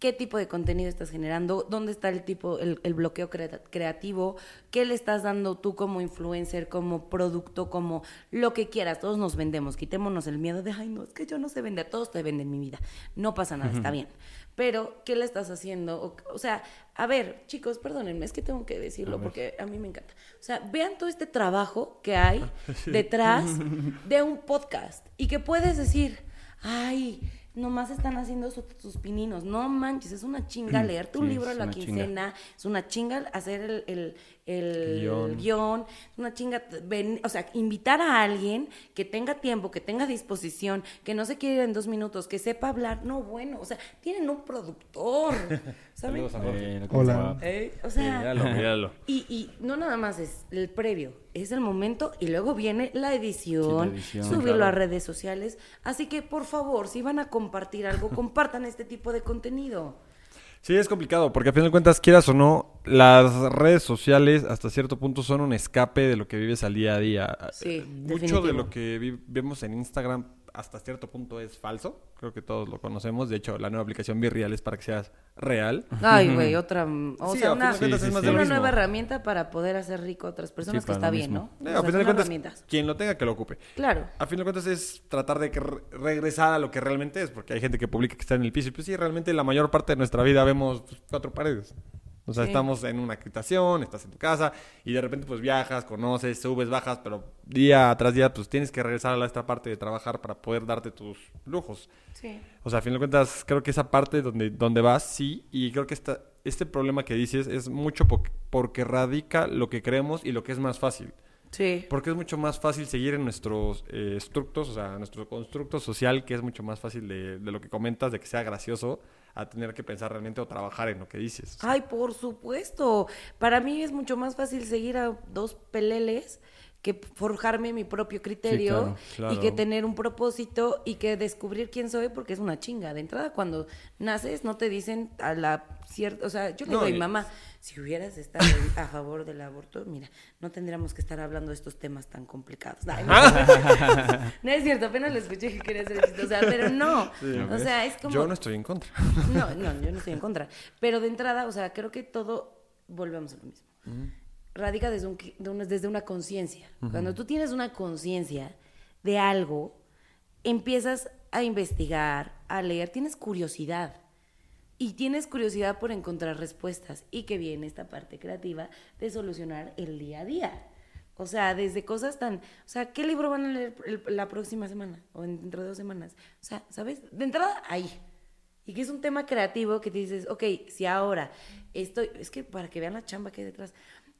¿qué tipo de contenido estás generando? ¿Dónde está el tipo, el, el bloqueo crea- creativo? ¿Qué le estás dando tú como influencer, como producto, como lo que quieras? Todos nos vendemos, quitémonos el miedo de, ay, no, es que yo no sé vender, todos te venden mi vida. No pasa nada, está bien. Pero, ¿qué le estás haciendo? O, o sea, a ver, chicos, perdónenme, es que tengo que decirlo porque a mí me encanta. O sea, vean todo este trabajo que hay detrás de un podcast y que puedes decir, ay, nomás están haciendo su- sus pininos. No manches, es una chinga leerte un Sí, libro a es la chinga. quincena, es una chinga hacer el, el, el Guión. una chinga, ven- o sea, invitar a alguien que tenga tiempo, que tenga disposición, que no se quiera ir en dos minutos, que sepa hablar. No, bueno, o sea, tienen un productor, ¿saben? Eh, Hola. Eh, o sea, Míralo, míralo. y, y no nada más es el previo, es el momento y luego viene la edición, Sí, la edición, subirlo claro. a redes sociales. Así que, por favor, si van a compartir algo, compartan este tipo de contenido. Sí, es complicado, porque a fin de cuentas, quieras o no, las redes sociales hasta cierto punto son un escape de lo que vives al día a día. Sí, Eh, Mucho definitivo. de lo que vemos en Instagram hasta cierto punto es falso. Creo que todos lo conocemos. De hecho, la nueva aplicación Virreal es para que seas real. Ay, güey, otra. O Sí, sea, una, fin Sí, sí, nueva herramienta para poder hacer rico a otras personas, Sí, que está bien, mismo. ¿no? Eh, O a final de cuentas, herramientas. quien lo tenga que lo ocupe. Claro. A fin de cuentas es tratar de que re- regresar a lo que realmente es, porque hay gente que publica que está en el piso y pues sí, realmente la mayor parte de nuestra vida vemos pues, cuatro paredes. O sea, Sí. estamos en una habitación, estás en tu casa y de repente pues viajas, conoces, subes, bajas, pero día tras día pues tienes que regresar a la esta parte de trabajar para poder darte tus lujos. Sí. O sea, a fin de cuentas, creo que esa parte donde, donde vas, sí, y creo que esta, este problema que dices es mucho po- porque radica lo que creemos y lo que es más fácil. Sí. Porque es mucho más fácil seguir en nuestros eh, estructos, o sea, nuestro constructo social, que es mucho más fácil de, de lo que comentas, de que sea gracioso, a tener que pensar realmente o trabajar en lo que dices. Ay, por supuesto. Para mí es mucho más fácil seguir a dos peleles que forjarme mi propio criterio Sí, claro, y que tener un propósito y que descubrir quién soy porque es una chinga. De entrada, cuando naces, no te dicen a la cierta. O sea, yo le No, digo a mi mamá, si hubieras estado a favor del aborto, mira, no tendríamos que estar hablando de estos temas tan complicados. Ay, no, No es cierto, apenas le escuché que quería ser chistosa, pero no. o sea, es como. Yo no estoy en contra. No, no, yo no estoy en contra. Pero de entrada, o sea, creo que todo, volvemos a lo mismo. Radica desde, un, de una, desde una conciencia. Cuando tú tienes una conciencia de algo, empiezas a investigar, a leer, tienes curiosidad. Y tienes curiosidad por encontrar respuestas. Y que viene esta parte creativa de solucionar el día a día. O sea, desde cosas tan... O sea, ¿qué libro van a leer la próxima semana? O en- dentro de dos semanas. O sea, ¿sabes? De entrada, ahí. Y que es un tema creativo que te dices, ok, si ahora estoy... Es que para que vean la chamba que hay detrás.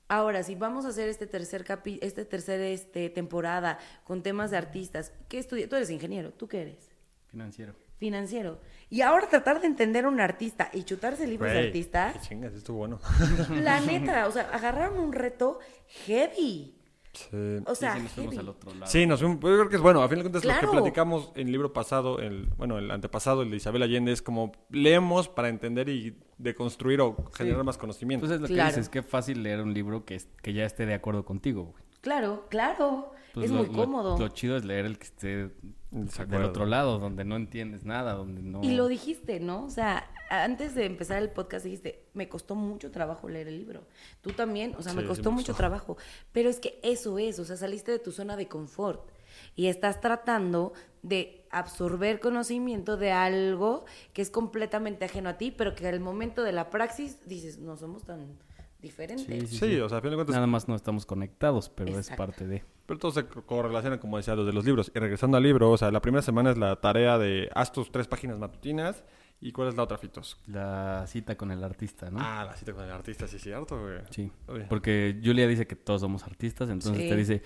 Ahora, si vamos a hacer este tercer capi, este tercer este, temporada con temas de artistas, ¿qué estudias? Tú eres ingeniero, ¿tú qué eres? Financiero. Financiero. Y ahora tratar de entender a un artista y chutarse libros de artistas, qué Chingas, estuvo bueno. la neta, o sea, agarraron un reto heavy. Sí. O sea, sí, nos al otro lado. Sí, nos fuimos- yo creo que es bueno. A fin de cuentas, lo que platicamos en el libro pasado, el, bueno, el antepasado, el de Isabel Allende, es como leemos para entender y deconstruir o generar más conocimiento. Entonces lo Claro. que dices, qué fácil leer un libro que, es- que ya esté de acuerdo contigo, güey. Claro, claro. Pues es lo- muy cómodo. Lo, chido es leer el que esté del Desacuerdo. otro lado, donde no entiendes nada, donde no... Y lo dijiste, ¿no? O sea, antes de empezar el podcast dijiste, me costó mucho trabajo leer el libro. Tú también, o sea, me Sí, costó me mucho trabajo. Pero es que eso es, o sea, saliste de tu zona de confort y estás tratando de absorber conocimiento de algo que es completamente ajeno a ti, pero que al momento de la praxis dices, no somos tan diferentes. Sí, sí, Sí, sí. o sea, a fin de cuentas, Nada más no estamos conectados, pero Exacto. es parte de... pero todo se co- correlaciona, como decía, los de los libros. Y regresando al libro, o sea, la primera semana es la tarea de haz tus tres páginas matutinas. ¿Y cuál es la otra, Fitos? La cita con el artista, ¿no? Ah, la cita con el artista, sí, cierto, güey. Sí, Oye. porque Julia dice que todos somos artistas, entonces Sí. te dice,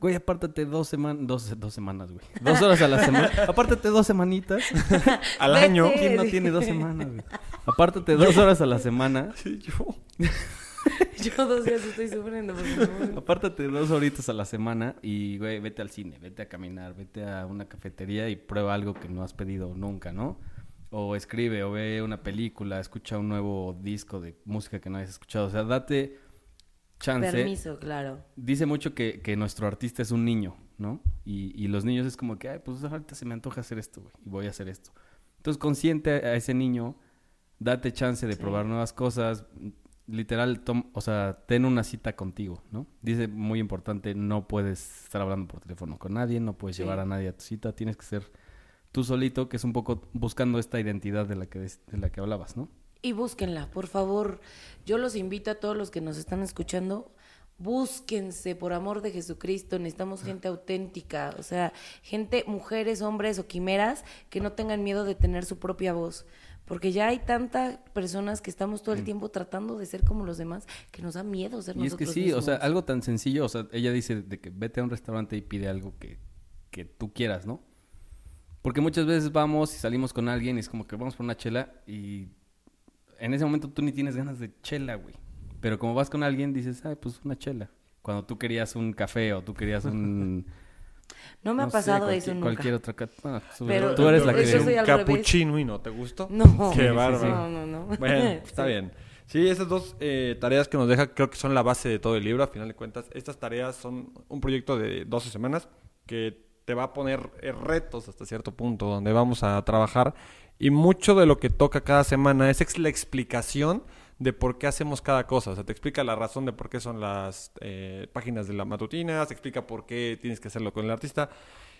güey, apártate dos semanas, dos, dos semanas, güey. Dos horas a la semana, apártate dos semanitas. Al año. ¿Quién no tiene dos semanas, güey? Apártate dos horas a la semana, Sí, yo. Yo dos días estoy sufriendo. por favor. apártate dos horitas a la semana y, güey, vete al cine, vete a caminar, vete a una cafetería y prueba algo que no has pedido nunca, ¿no? O escribe, o ve una película, escucha un nuevo disco de música que no hayas escuchado. O sea, date chance. Permiso, claro. Dice mucho que, que nuestro artista es un niño, ¿no? Y, y los niños es como que, ay, pues ahorita se me antoja hacer esto, güey, y voy a hacer esto. Entonces, consciente a ese niño, date chance de Sí. probar nuevas cosas. Literal, tom- o sea, ten una cita contigo, ¿no? Dice muy importante, no puedes estar hablando por teléfono con nadie, no puedes Sí. llevar a nadie a tu cita, tienes que ser tú solito, que es un poco buscando esta identidad de la que, de la que hablabas, ¿no? Y búsquenla, por favor. Yo los invito a todos los que nos están escuchando. Búsquense, por amor de Jesucristo. Necesitamos gente auténtica. O sea, gente, mujeres, hombres o quimeras que no tengan miedo de tener su propia voz. Porque ya hay tantas personas que estamos todo el tiempo tratando de ser como los demás que nos da miedo ser Mm. Y es que nosotros sí, o sea, algo tan sencillo, o sea, ella dice de que vete a un restaurante y pide algo que, que tú quieras, ¿no? Porque muchas veces vamos y salimos con alguien y es como que vamos por una chela y en ese momento tú ni tienes ganas de chela, güey. Pero como vas con alguien dices, ay, pues una chela. Cuando tú querías un café o tú querías un... No me ha no sé, pasado cualquier- eso nunca. Cualquier otra... Pero tú eres la que... soy un capuchino y no te gustó. No. Qué Sí, bárbaro. sí. No, no, no. Bueno, está Sí. bien. Sí, esas dos eh, tareas que nos deja creo que son la base de todo el libro, a final de cuentas. Estas tareas son un proyecto de 12 semanas que te va a poner eh, retos hasta cierto punto donde vamos a trabajar y mucho de lo que toca cada semana es ex- la explicación de por qué hacemos cada cosa. O sea, te explica la razón de por qué son las eh, páginas de la matutina, te explica por qué tienes que hacerlo con el artista.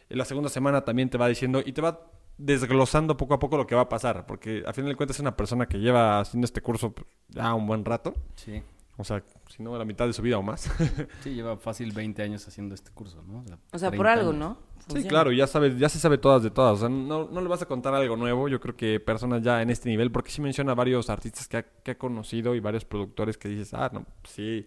La segunda semana también te va diciendo y te va desglosando poco a poco lo que va a pasar, porque a final de cuentas es una persona que lleva haciendo este curso pues, ya un buen rato, Sí. O sea, si no la mitad de su vida o más. Sí, lleva fácil 20 años haciendo este curso, ¿no? O sea, por 30 algo, años. ¿no? Sí, claro, ya sabes, ya se sabe todas de todas. O sea, no, no le vas a contar algo nuevo. Yo creo que personas ya en este nivel, porque sí menciona varios artistas que ha, que ha conocido y varios productores que dices, ah, no, sí,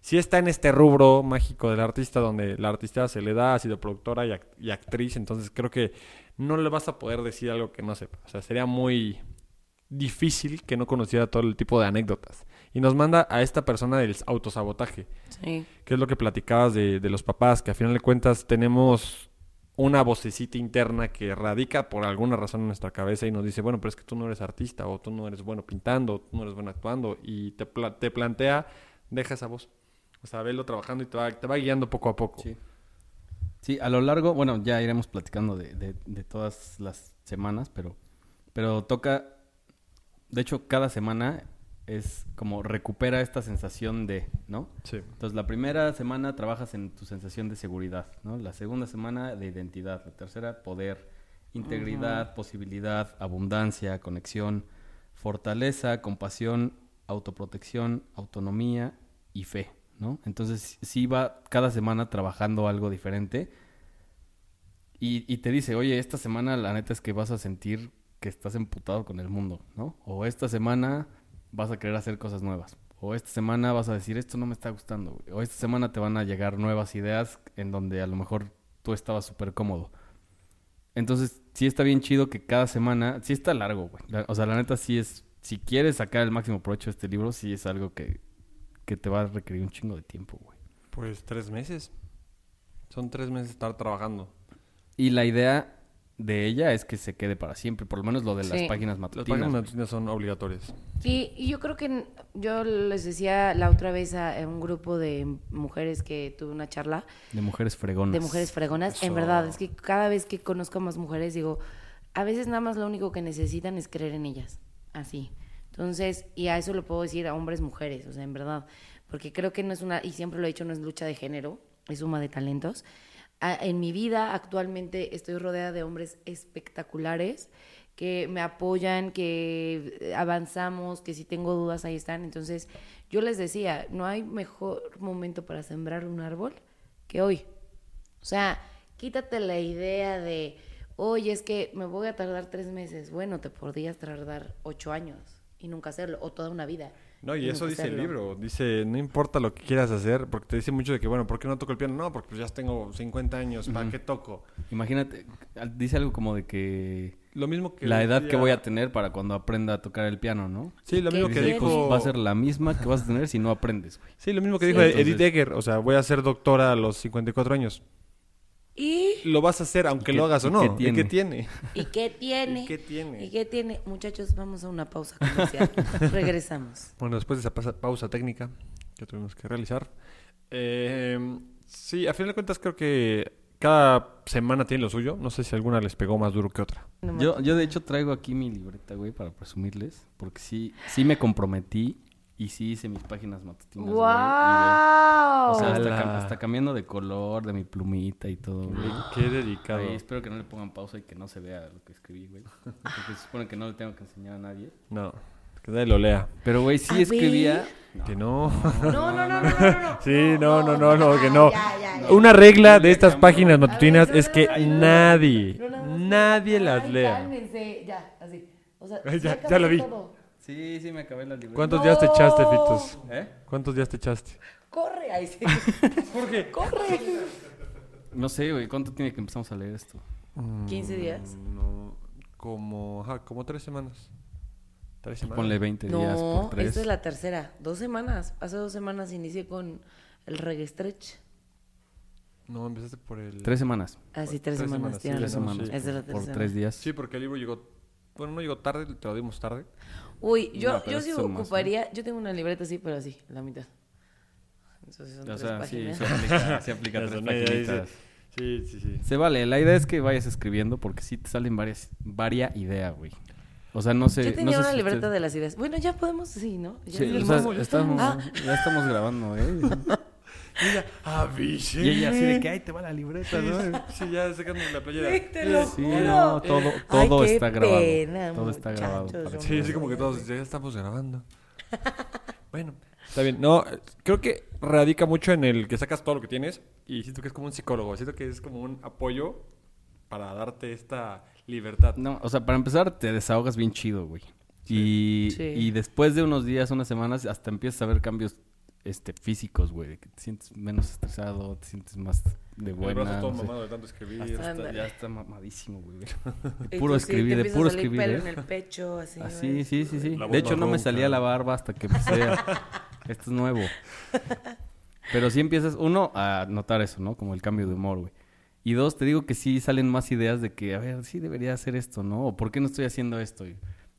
sí está en este rubro mágico del artista, donde la artista se le da, ha sido productora y, act- y actriz. Entonces creo que no le vas a poder decir algo que no sepa. O sea, sería muy difícil que no conociera todo el tipo de anécdotas. Y nos manda a esta persona del autosabotaje Sí. que es lo que platicabas de, de los papás, que a final de cuentas tenemos una vocecita interna que radica por alguna razón en nuestra cabeza y nos dice, bueno, pero es que tú no eres artista, o tú no eres bueno pintando, o tú no eres bueno actuando, y te, pla- te plantea, deja esa voz. O sea, velo trabajando y te va, te va guiando poco a poco. Sí. Sí, a lo largo, bueno, ya iremos platicando de, de- de todas las semanas, pero, pero toca, de hecho, cada semana es como recupera esta sensación de, ¿no? Sí. Entonces, la primera semana trabajas en tu sensación de seguridad, ¿no? La segunda semana de identidad, la tercera poder, integridad, posibilidad, abundancia, conexión, fortaleza, compasión, autoprotección, autonomía y fe, ¿no? Entonces, sí va cada semana trabajando algo diferente y, y te dice, oye, esta semana la neta es que vas a sentir que estás emputado con el mundo, ¿no? O esta semana vas a querer hacer cosas nuevas. O esta semana vas a decir, esto no me está gustando. güey. O esta semana te van a llegar nuevas ideas en donde a lo mejor tú estabas súper cómodo. Entonces, sí está bien chido que cada semana, sí está largo, güey. La- O sea, la neta sí es, si quieres sacar el máximo provecho de este libro, sí es algo que, que te va a requerir un chingo de tiempo, güey. Pues tres meses. Son tres meses de estar trabajando. Y la idea de ella es que se quede para siempre, por lo menos lo de las Sí. páginas Las matutinas. páginas güey. matutinas son obligatorias. Y, y yo creo que yo les decía la otra vez a, a un grupo de mujeres que tuve una charla De mujeres fregonas. de mujeres fregonas. En verdad, es que cada vez que conozco a más mujeres, digo, a veces nada más lo único que necesitan es creer en ellas. Así. Entonces, y a eso lo puedo decir a hombres, mujeres, o sea, en verdad. Porque creo que no es una, y siempre lo he dicho, no es lucha de género, es suma de talentos. En mi vida actualmente estoy rodeada de hombres espectaculares que me apoyan, que avanzamos, que si tengo dudas ahí están. Entonces, yo les decía, no hay mejor momento para sembrar un árbol que hoy. O sea, quítate la idea de, oye, es que me voy a tardar tres meses. Bueno, te podrías tardar ocho años y nunca hacerlo, o toda una vida. No, y eso dice el hacerlo. libro. Dice, no importa lo que quieras hacer, porque te dice mucho de que, bueno, ¿por qué no toco el piano? No, porque pues ya tengo 50 años, ¿para qué toco? Imagínate, dice algo como de que Lo mismo que... la edad que voy a tener para cuando aprenda a tocar el piano, ¿no? Sí, lo ¿Qué mismo que tienes? pues, dijo... va a ser la misma que vas a tener si no aprendes, güey. Sí, lo mismo que Sí. dijo Edith Entonces- Egger. O sea, voy a ser doctora a los 54 años. ¿Y? Lo vas a hacer aunque ¿Y qué- lo hagas o y no. ¿Y qué tiene? ¿Y qué tiene? ¿Y qué tiene? ¿Y qué tiene? Muchachos, vamos a una pausa comercial. Regresamos. Bueno, después de esa pausa, pausa técnica que tuvimos que realizar. eh, sí, a final de cuentas creo que cada semana tiene lo suyo. No sé si alguna les pegó más duro que otra. No Yo, yo de hecho traigo aquí mi libreta, güey, para presumirles, porque sí, sí me comprometí y sí hice mis páginas matutinas. güey, y de- ¡Wow! O sea, hasta, cambiando de color, de mi plumita y todo, güey. Qué dedicado. Espero que no le pongan pausa y que no se vea lo que escribí, güey. Porque se supone que no le tengo que enseñar a nadie. No, que nadie lo lea. Pero, güey, sí A escribía... Que no. No, no, no, no, no, no, no. Sí, no, no, no, no, que no. Ya, ya, ya. Una regla de estas páginas matutinas es que nadie, nadie las lea. Cálmense, ya, así. O sea, ya- ya lo vi. todo. Sí, sí me acabé la libreta. ¿Cuántos días te echaste, Fitos? ¿Eh? ¿Cuántos días te echaste? Corre, ahí sí. ¿Por qué? Corre. No sé, güey, ¿cuánto tiene que empezamos a leer esto? 15 días. No, como, ajá, como tres semanas. Tres semanas. Ponle 20 días No, por 3. esta es la tercera. Dos semanas. Hace dos semanas inicié con el reggae stretch. No, empezaste por el... Tres semanas. Ah, sí, tres, Tres semanas. semanas, tienes sí, Tres semanas. sí. Esa es la por tercera. tres días. Sí, porque el libro llegó... Bueno, no llegó tarde, te lo dimos tarde. Uy, yo, No, yo sí son más, ¿no? ocuparía. Yo tengo una libreta así, pero así, la mitad. Entonces son O tres sea, sí, páginas. se aplica, se aplica Ya tres paginitas. Sí, sí, sí. Se vale, la idea es que vayas escribiendo porque sí te salen varias, varia idea, güey. O sea, no sé. Yo no tenía sé una si libreta ustedes- de las ideas. Bueno, ya podemos, sí, ¿no? Ya Sí, o sea, estamos, Ah, ya estamos grabando, ¿eh? Y ella, avise. Y ella así de que, ay, te va la libreta, ¿no? Sí, ya sacándome la playera. Güey, te lo Sí, juro. no, todo, Ay, todo qué está grabado. pena, todo está grabado. Sí, sí, como que todos ya estamos grabando. bueno, está bien. No, creo que radica mucho en el que sacas todo lo que tienes y siento que es como un psicólogo. Siento que es como un apoyo para darte esta libertad. No, o sea, para empezar, te desahogas bien chido, güey. Y, Sí. y después de unos días, unas semanas, hasta empiezas a ver cambios este, físicos, güey. de Que te sientes menos estresado, te sientes más de El buena. brazo todo no sé. mamado de tanto escribir. Hasta ya está mamadísimo, güey. Y puro tú sí, te escribir, de puro salir escribir, pelo ¿eh? en el pecho, así. Güey. sí, sí, sí. La De hecho, no me salía la barba hasta que empecé. Esto es nuevo. Pero sí empiezas, uno, a notar eso, ¿no? Como el cambio de humor, güey. Y dos, te digo que sí salen más ideas de que, a ver, sí debería hacer esto, ¿no? O ¿por qué no estoy haciendo esto? Y,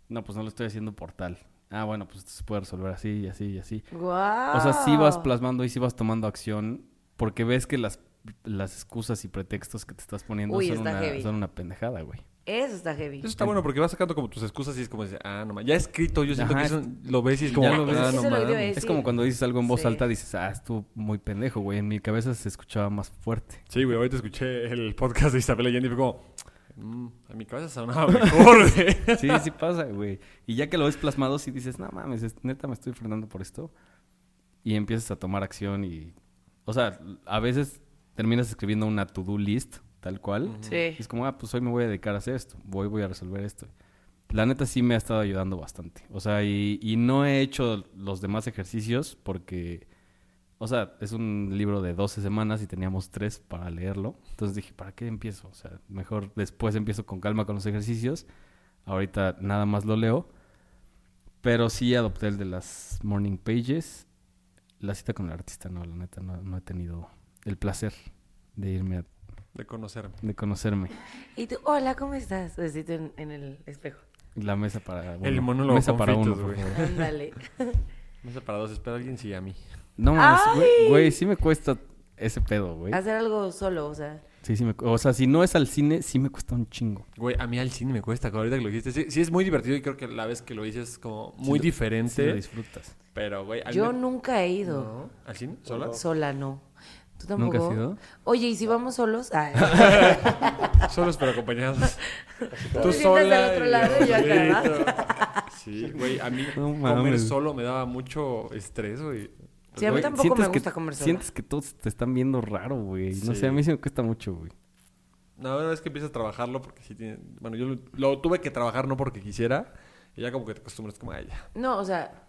no, pues no lo estoy haciendo por tal. Ah, bueno, pues esto se puede resolver así y así y así. ¡Guau! O sea, sí vas plasmando y sí vas tomando acción porque ves que las, las excusas y pretextos que te estás poniendo Uy, son, está una, heavy. son una pendejada, güey. Eso está heavy. Eso está bueno porque vas sacando como tus excusas y es como, dice, ah, no mames. Ya escrito, yo siento Ajá, que eso lo ves y es como, ya lo ves. ah, no lo. Es como cuando dices algo en voz Sí. alta, dices, ah, estuvo muy pendejo, güey. En mi cabeza se escuchaba más fuerte. Sí, güey, ahorita escuché el podcast de Isabel Allende y fue como, mm, en mi cabeza sonaba mejor, güey. Sí, sí pasa, güey. Y ya que lo ves plasmado, sí dices, no mames, es- neta me estoy frenando por esto. Y empiezas a tomar acción y... O sea, a veces terminas escribiendo una to-do list, tal cual. Sí. Y es como, ah, pues hoy me voy a dedicar a hacer esto. Voy, voy a resolver esto. La neta sí me ha estado ayudando bastante. O sea, y, y no he hecho los demás ejercicios porque... O sea, es un libro de 12 semanas y teníamos 3 para leerlo. Entonces dije, ¿para qué empiezo? O sea, mejor después empiezo con calma con los ejercicios. Ahorita nada más lo leo. Pero sí adopté el de las morning pages. La cita con el artista, no, la neta, no, no he tenido el placer de irme a, De conocerme. de conocerme. Y tú, hola, ¿cómo estás? Besito en, en el espejo. La mesa para El monólogo mesa para uno. Ándale. Sé para dos, espera alguien sí a mí. No mames, güey, güey, sí me cuesta ese pedo, güey. Hacer algo solo, o sea. Sí, sí me o sea, si no es al cine, sí me cuesta un chingo. Güey, a mí al cine me cuesta, ahorita que lo dijiste. Sí, sí es muy divertido y creo que la vez que lo hice es como muy diferente. Sí lo disfrutas. pero, güey, al Yo nunca he ido. ¿No? ¿Al cine? ¿Sola? Sola, no. ¿Tú tampoco? ¿Nunca has ido? Oye, ¿y si vamos solos? Ay. Solos pero acompañados. Tú sientas del otro lado y yo acá. Sí, güey, a mí No comer solo me daba mucho estrés, güey. Sí, a mí tampoco me que- gusta comer sola. Sientes que todos te están viendo raro, güey. No Sí. sé, a mí sí me cuesta mucho, güey. No, una vez que empiezas a trabajarlo, porque sí tiene... Bueno, yo lo, lo tuve que trabajar no porque quisiera, y ya como que te acostumbras como a ella. No, o sea,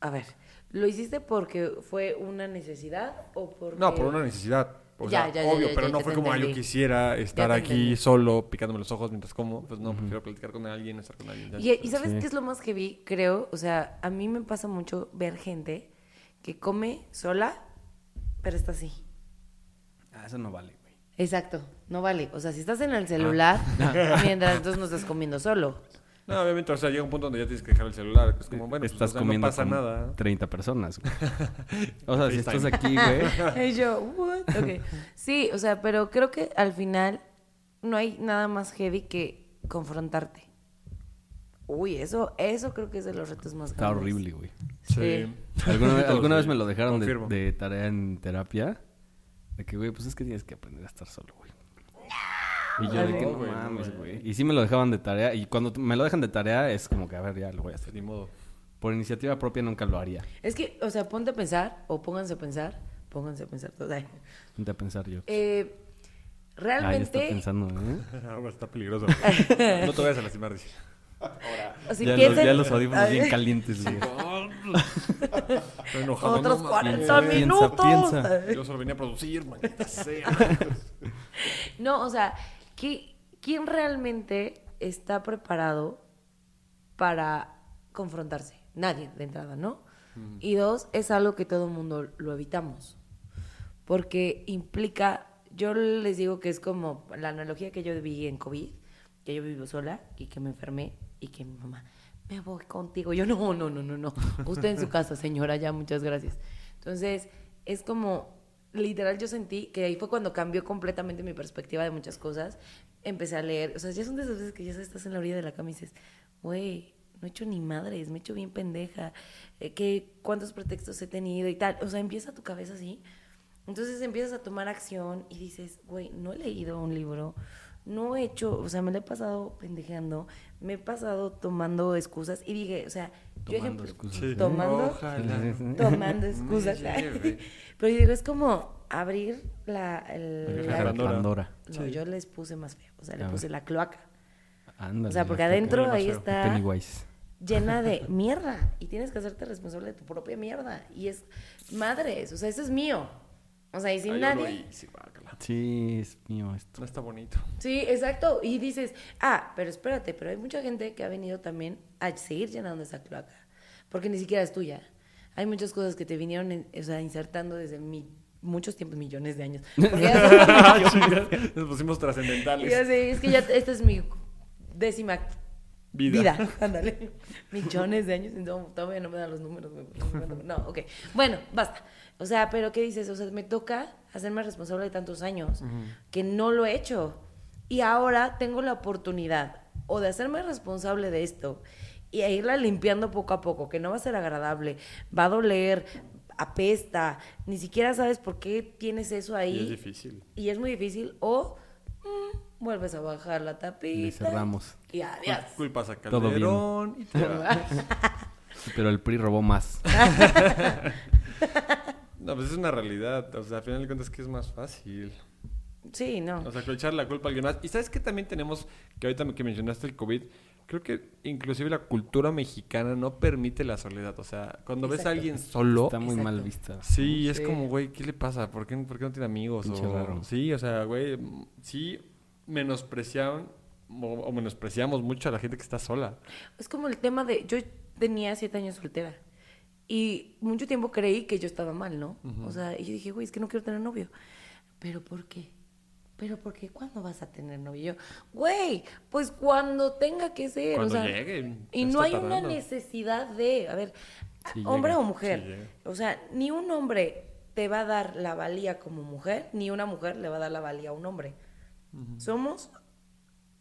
a ver, ¿lo hiciste porque fue una necesidad o porque... No, por una necesidad. O Ya, sea, ya, ya, obvio, ya, pero ya, no ya fue como, ah, yo quisiera estar aquí entendí. solo, picándome los ojos mientras como. Pues no, prefiero platicar con alguien, estar con alguien. ya. Y, y ¿sabes Sí. qué es lo más que vi? Creo, o sea, a mí me pasa mucho ver gente que come sola, pero está así. Ah, eso no vale, güey. Exacto, no vale. O sea, si estás en el celular, mientras entonces no estás comiendo solo. No, obviamente, o sea, llega un punto donde ya tienes que dejar el celular. Es como, bueno, pues, estás o sea, comiendo no pasa con nada. 30 personas, güey. O sea, si estás aquí, güey. Y yo, what? Ok. Sí, o sea, pero creo que al final no hay nada más heavy que confrontarte. Uy, eso, eso creo que es de los retos más Está grandes. horrible, güey. Sí. ¿Alguna, vez, alguna me lo dejaron de, tarea en terapia? De que, güey, pues es que tienes que aprender a estar solo, güey. Y yo de que No, mames, güey. Y sí me lo dejaban de tarea. Y cuando me lo dejan de tarea es como que, a ver, ya lo voy a hacer. Ni modo. Por iniciativa propia nunca lo haría. Es que, o sea, ponte a pensar, o pónganse a pensar, pónganse a pensar todos. ay. Ponte a pensar yo. Eh, Ah, ya está realmente, pensando, ¿eh? Ahora está peligroso. no te vayas a lastimar, dice. O si ya, los, ya los audífonos bien calientes. Estoy enojado. Otros no 40 Piensa, minutos. piensa. Yo solo venía a producir, sea. No, o sea, ¿qué- ¿quién realmente está preparado para confrontarse? Nadie, de entrada, ¿no? Y dos, es algo que todo el mundo lo evitamos. Porque implica, yo les digo que es como la analogía que yo vi en COVID, que yo vivo sola y que me enfermé y que mi mamá, me voy contigo. Yo, no, no, no, no, no. Usted en su casa, señora, ya, muchas gracias. Entonces, es como, literal, yo sentí que ahí fue cuando cambió completamente mi perspectiva de muchas cosas. Empecé a leer, o sea, ya son de esas veces que ya estás en la orilla de la cama y dices, güey, no he hecho ni madres, me he hecho bien pendeja, eh, que cuántos pretextos he tenido y tal. O sea, empieza tu cabeza así. Entonces empiezas a tomar acción y dices, güey, no he leído un libro, no he hecho, o sea, me lo he pasado pendejeando, me he pasado tomando excusas y dije, o sea, yo Tomando ejemplo, excusas. Sí. tomando, Ojalá. tomando excusas. Pero yo digo, es como abrir la, el- La la- Pandora. No, Sí. yo les puse más feo, o sea, le puse la cloaca. Ándale. O sea, porque la adentro ahí feo. está Pennywise. llena de mierda y tienes que hacerte responsable de tu propia mierda y es madres, o sea, eso es mío. O sea, y sin Ah, yo lo nadie. hice. Sí, es mío esto. No está bonito. Sí, exacto. Y dices, ah, pero espérate, pero hay mucha gente que ha venido también a seguir llenando esa cloaca, porque ni siquiera es tuya. Hay muchas cosas que te vinieron, en- o sea, insertando desde mi- muchos tiempos, millones de años. Ya- Nos pusimos trascendentales. ya sé, es que ya esta es mi décima Vida. vida. Ándale. Millones de años. No, todavía no me dan los números. No, ok. Bueno, basta. O sea, pero ¿qué dices? O sea, me toca hacerme responsable de tantos años que no lo he hecho. Y ahora tengo la oportunidad o de hacerme responsable de esto y a irla limpiando poco a poco, que no va a ser agradable, va a doler, apesta, ni siquiera sabes por qué tienes eso ahí. Y es difícil. Y es muy difícil. O mm, vuelves a bajar la tapita. Le cerramos. Y adiós. Culpas a Todo bien. Calderón y te vas. Sí, pero el PRI robó más. No, pues es una realidad. O sea, al final de cuentas que es más fácil. Sí, no. O sea, que echar la culpa a alguien más. Y sabes que también tenemos, que ahorita que mencionaste el COVID, creo que inclusive la cultura mexicana no permite la soledad. O sea, cuando ves a alguien solo, Está muy Exacto. mal vista. sí, es como, güey, ¿qué le pasa? ¿Por qué, por qué no tiene amigos? O- raro. Sí, o sea, güey, sí menospreciaban o, o menospreciamos mucho a la gente que está sola. Es como el tema de. Yo tenía siete años soltera. Y mucho tiempo creí que yo estaba mal, ¿no? O sea, y yo dije, güey, es que no quiero tener novio. ¿Pero por qué? ¿Pero por qué? ¿Cuándo vas a tener novio? Yo, güey, pues cuando tenga que ser. Cuando o sea, llegue, Y no hay una necesidad de. A ver, Sí hombre llega, o mujer. sí o sea, ni un hombre te va a dar la valía como mujer, ni una mujer le va a dar la valía a un hombre. Somos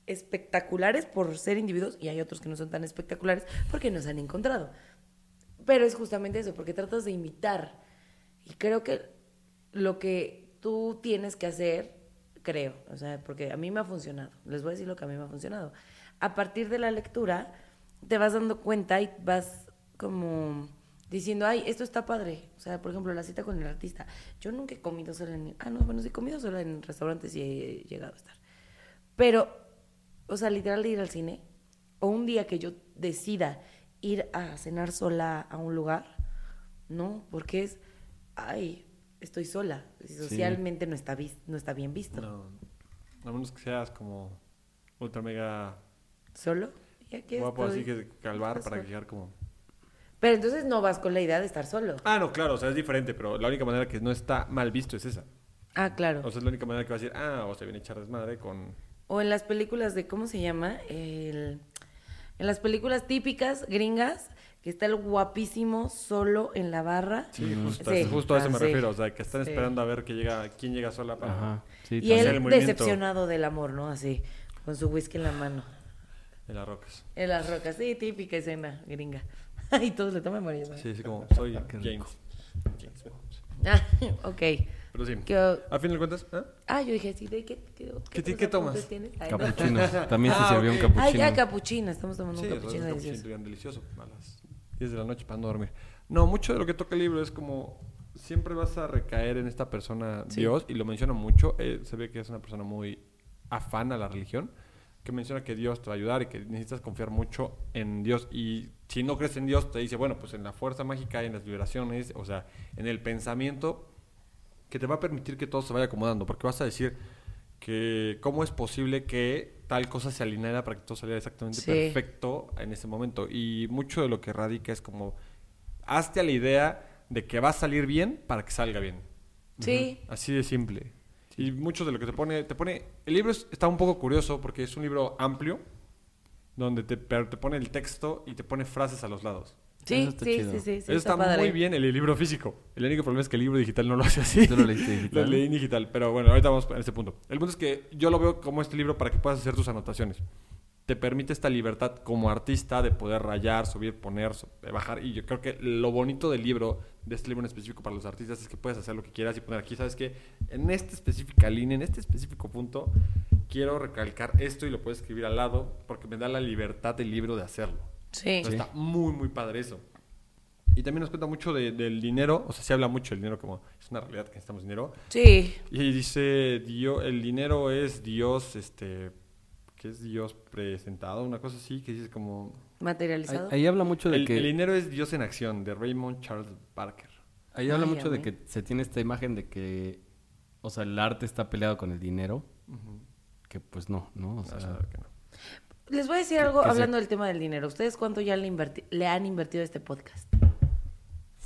espectaculares por ser individuos y hay otros que no son tan espectaculares porque nos han encontrado. Pero es justamente eso, porque tratas de imitar. Y creo que lo que tú tienes que hacer, creo, o sea, porque a mí me ha funcionado, les voy a decir lo que a mí me ha funcionado. A partir de la lectura, te vas dando cuenta y vas como diciendo, ay, esto está padre. O sea, por ejemplo, la cita con el artista. Yo nunca he comido sola en... Ah, no, bueno, sí he comido sola en restaurantes y he llegado a estar. Pero, o sea, literal ir al cine, o un día que yo decida ir a cenar sola a un lugar, no, porque es, ay, estoy sola. Y Socialmente no, está no está bien visto. No, a menos que seas como ultra mega ¿Solo? Y aquí guapo, así que calvar para llegar como... Pero entonces no vas con la idea de estar solo. Ah, no, claro, o sea, es diferente, pero la única manera que no está mal visto es esa. Ah, claro. O sea, es la única manera que va a decir, ah, o se viene a echar desmadre con... O en las películas de, ¿cómo se llama? El, en las películas típicas gringas, que está el guapísimo solo en la barra. Sí, justo, Sí, justo a eso ah, me sí. refiero, o sea, que están Sí. esperando a ver que llega, quién llega sola para... Ajá. Sí, Y él decepcionado del amor, ¿no? Así, con su whisky en la mano. En las rocas. En las rocas, sí, típica escena gringa. y todos le toman María. Sí, sí, como soy Qué rico. James. James Bond. Ah, ok. Pero sí, ¿Qué- a fin de cuentas, ¿ah? Ah, yo dije, sí, ¿de qué, qué, ¿Qué- otros qué tomas? tienes? Ay, no. Capuchino. También se Ah, sirvió un capuchino. Ay, ya, capuchino. Estamos tomando Sí, un sea, capuchino delicioso. capuchino delicioso a las 10 de la noche para no dormir. No, mucho de lo que toca el libro es como siempre vas a recaer en esta persona Sí. Dios y lo menciona mucho. eh, se ve que es una persona muy afán a la religión que menciona que Dios te va a ayudar y que necesitas confiar mucho en Dios y si no crees en Dios te dice bueno pues en la fuerza mágica en las vibraciones o sea en el pensamiento que te va a permitir que todo se vaya acomodando porque vas a decir que cómo es posible que tal cosa se alineara para que todo saliera exactamente Sí. perfecto en ese momento. Y mucho de lo que radica es como, hazte a la idea de que va a salir bien para que salga bien. Sí. Así de simple. Y mucho de lo que te pone, te pone, el libro es- está un poco curioso porque es un libro amplio, donde te, pero te pone el texto y te pone frases a los lados. Sí, Eso está sí, chido. sí, sí, sí, Eso está, padre. muy bien en el libro físico. El único problema es que el libro digital no lo hace así. ¿Tú lo leíste digital? Lo leí en digital, pero bueno, ahorita vamos a ese punto. El punto es que yo lo veo como este libro para que puedas hacer tus anotaciones. te permite esta libertad como artista de poder rayar, subir, poner, bajar. Y yo creo que lo bonito del libro, de este libro en específico para los artistas, es que puedes hacer lo que quieras y poner aquí, ¿sabes qué? En esta específica línea, en este específico punto, quiero recalcar esto y lo puedes escribir al lado porque me da la libertad del libro de hacerlo. Sí. Entonces, Está muy, muy padre eso. Y también nos cuenta mucho de- del dinero, o sea, se habla mucho del dinero como es una realidad que necesitamos dinero. Sí. Y dice, Dio- el dinero es Dios, este, ¿qué es Dios presentado? Una cosa así, que dice como... Materializado. ahí habla mucho de El, que... el dinero es Dios en acción, de Raymond Charles Parker. Ahí habla Ay, mucho de que se tiene esta imagen de que, o sea, el arte está peleado con el dinero, que pues no, ¿no? O sea, sea, que no. Les voy a decir algo hablando del tema del dinero. ¿Ustedes cuánto ya le, inverti- le han invertido a este podcast?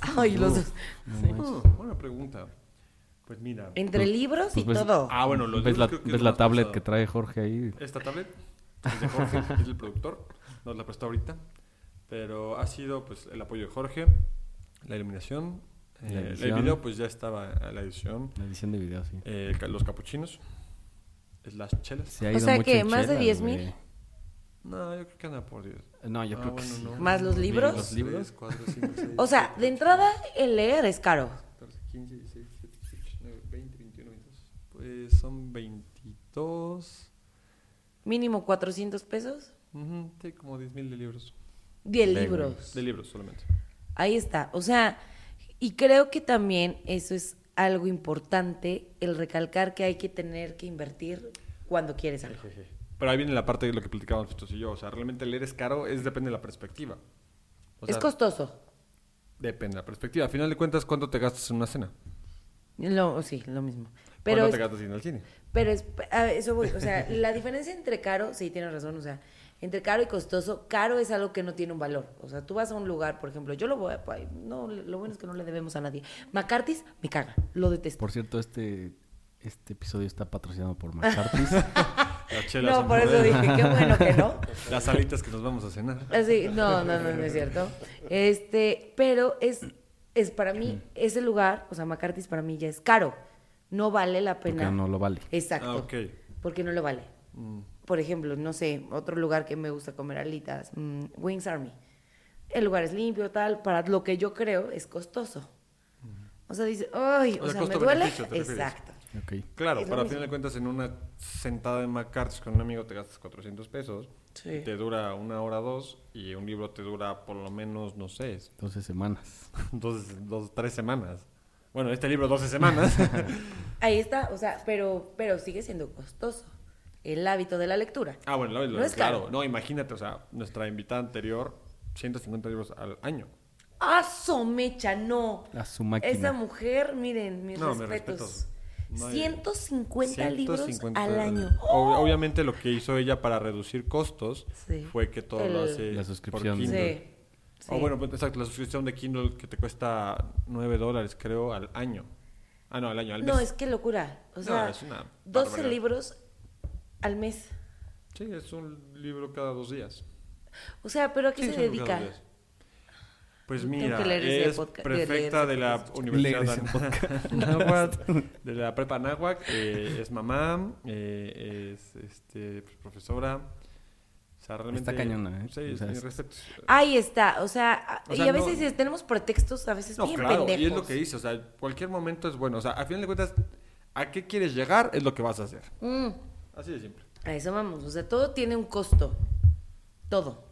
Ay, los dos. Ah, buena pregunta. Pues mira. Entre libros y pues ves- todo. Ah, bueno, los ¿ves libros la, creo que es ves la tablet que trae Jorge ahí? Esta tablet es de Jorge, es el productor, nos la prestó ahorita, pero ha sido pues el apoyo de Jorge, la iluminación, La eh, el video pues ya estaba a la edición, La edición de video, sí. eh, los capuchinos, slash chelas. Se ha O sea mucho que más de chelas, 10,000. No, yo creo que anda por 10. No, yo Ah, creo que bueno, sí. no. ¿Más los libros? Los libros. 3, 4, 5, 6, O sea, de entrada, el leer es caro. 14, 15, 16, 17, 18, 19, 20, 21, 22. Pues son 22. Mínimo 400 pesos. Ujú, sí, como 10 mil de libros. 10 De- libros. De libros solamente. Ahí está. O sea, y creo que también eso es algo importante, el recalcar que hay que tener que invertir cuando quieres algo. Pero ahí viene la parte de lo que platicábamos estos y yo. O sea, realmente leer es caro, es depende de la perspectiva. O es costoso. Depende de la perspectiva. A final de cuentas, ¿cuánto te gastas en una cena? Lo, sí, lo mismo. Pero ¿Cuánto es, te gastas en el cine? pero es, a eso voy. O sea, la diferencia entre caro, sí, tienes razón. O sea, entre caro y costoso, caro es algo que no tiene un valor. O sea, tú vas a un lugar, por ejemplo, yo lo voy a. No, lo bueno es que no le debemos a nadie. McCarthy's me caga, lo detesto. Por cierto, este, este episodio está patrocinado por McCarthy's. No, por eso dije, qué bueno que no. Las alitas que nos vamos a cenar. Así, no, no, no, no es cierto. Este, pero es, es para mí, ese lugar, o sea, McCarthy's para mí ya es caro. No vale la porque pena. no lo vale. Exacto. Ah, ok. Porque no lo vale. Mm. Por ejemplo, no sé, otro lugar que me gusta comer alitas, mm, Wings Army. El lugar es limpio, tal, para lo que yo creo es costoso. O sea, dice, ay, O o, sea, me duele. Exacto. Claro, pero a final de cuentas, en una sentada en McCarthy's con un amigo te gastas 400 pesos. Sí. Te dura una hora, dos. Y un libro te dura por lo menos, no sé, 12 semanas. dos, dos tres semanas. Bueno, este libro 12 semanas. Ahí está, o sea, pero, pero sigue siendo costoso. El hábito de la lectura. ah, bueno, lo- lo- No es claro. caro. No, imagínate, o sea, nuestra invitada anterior, 150 libros al año. ¡Ah, somecha! No. A su máquina. Esa mujer, miren, mis No, mis respetos. Respetos. No hay- 150, libros 150 al año. Ob- Obviamente lo que hizo ella para reducir costos Sí. fue que todo lo El- hace La por suscripción. Kindle. Sí. sí. O bueno, pues, exacto, la suscripción de Kindle que te cuesta 9 dólares, creo, al año. Ah, no, al año, al mes. no, es que locura. O No, sea, es una 12 barbaridad. libros al mes. Sí, es un libro cada dos días. O sea, ¿pero a qué Sí, se dedica? Pues mira, es de prefecta de la. Universidad de Anáhuac, de la prepa Anáhuac, eh, es mamá, eh, es este, pues, profesora. O sea, realmente... Está cañona, ¿eh? Sí, O sea, es-. Ahí está, o sea, O y a veces no- tenemos pretextos, a veces No, bien claro, pendejos. y es lo que dice, o sea, cualquier momento es bueno. O sea, a final de cuentas, ¿a qué quieres llegar? Es lo que vas a hacer. Mm, Así de simple. a eso vamos, o sea, todo tiene un costo. Todo.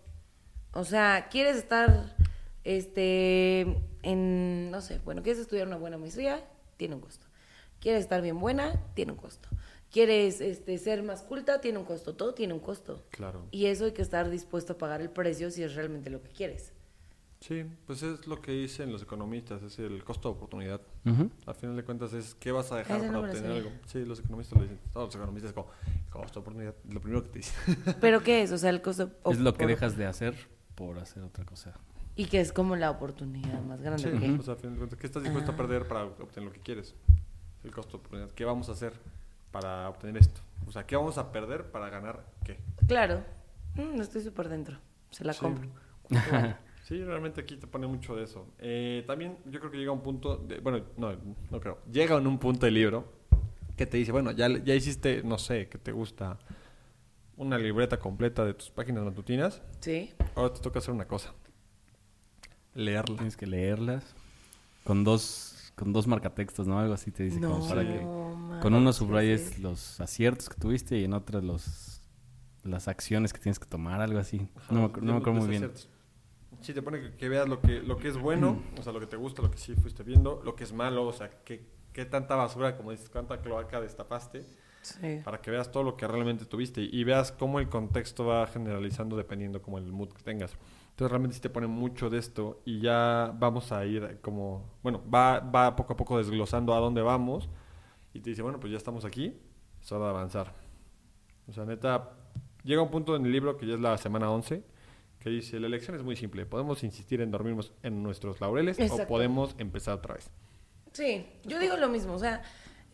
O sea, quieres estar, este, en, no sé, bueno, quieres estudiar una buena maestría, tiene un costo. Quieres estar bien buena, tiene un costo. Quieres, este, ser más culta, tiene un costo. Todo tiene un costo. Claro. Y eso hay que estar dispuesto a pagar el precio si es realmente lo que quieres. Sí, pues es lo que dicen los economistas, es el costo de oportunidad. Al final de cuentas es qué vas a dejar Ese para no obtener algo. Sí, los economistas lo dicen. Todos los economistas como costo de oportunidad, lo primero que te dicen. ¿Pero qué es? O sea, el costo... Es lo que dejas de hacer por hacer otra cosa. Y que es como la oportunidad más grande. Sí, ¿o qué? o sea, al final de cuentas, ¿qué estás dispuesto a perder para obtener lo que quieres? El costo de oportunidad. ¿Qué vamos a hacer para obtener esto? O sea, ¿qué vamos a perder para ganar qué? Claro. Mm, estoy súper dentro. Se la Sí. compro. Sí, realmente aquí te pone mucho de eso. Eh, también yo creo que llega un punto, de- bueno, no, no creo, llega en un punto del libro que te dice, bueno, ya, ya hiciste, no sé, que te gusta una libreta completa de tus páginas matutinas. Sí. Ahora te toca hacer una cosa. Leerla. Tienes que leerlas con dos, con dos marcatextos, ¿no? Algo así te dice. como para que con uno subrayes los aciertos que tuviste y en otro los, las acciones que tienes que tomar, algo así. No me, no me acuerdo muy bien. Sí, te pone que, que veas lo que, lo que es bueno, o sea, lo que te gusta, lo que sí fuiste viendo, lo que es malo, o sea, qué, qué tanta basura, como dices, cuánta cloaca destapaste, Sí. para que veas todo lo que realmente tuviste y veas cómo el contexto va generalizando dependiendo como el mood que tengas. Entonces realmente sí te pone mucho de esto y ya vamos a ir como, bueno, va, va poco a poco desglosando a dónde vamos y te dice, bueno, pues ya estamos aquí, es hora de avanzar. O sea, neta, llega un punto en el libro que ya es la semana 11 que dice, la elección es muy simple, podemos insistir en dormirnos en nuestros laureles o podemos empezar otra vez. Sí, yo digo lo mismo, o sea,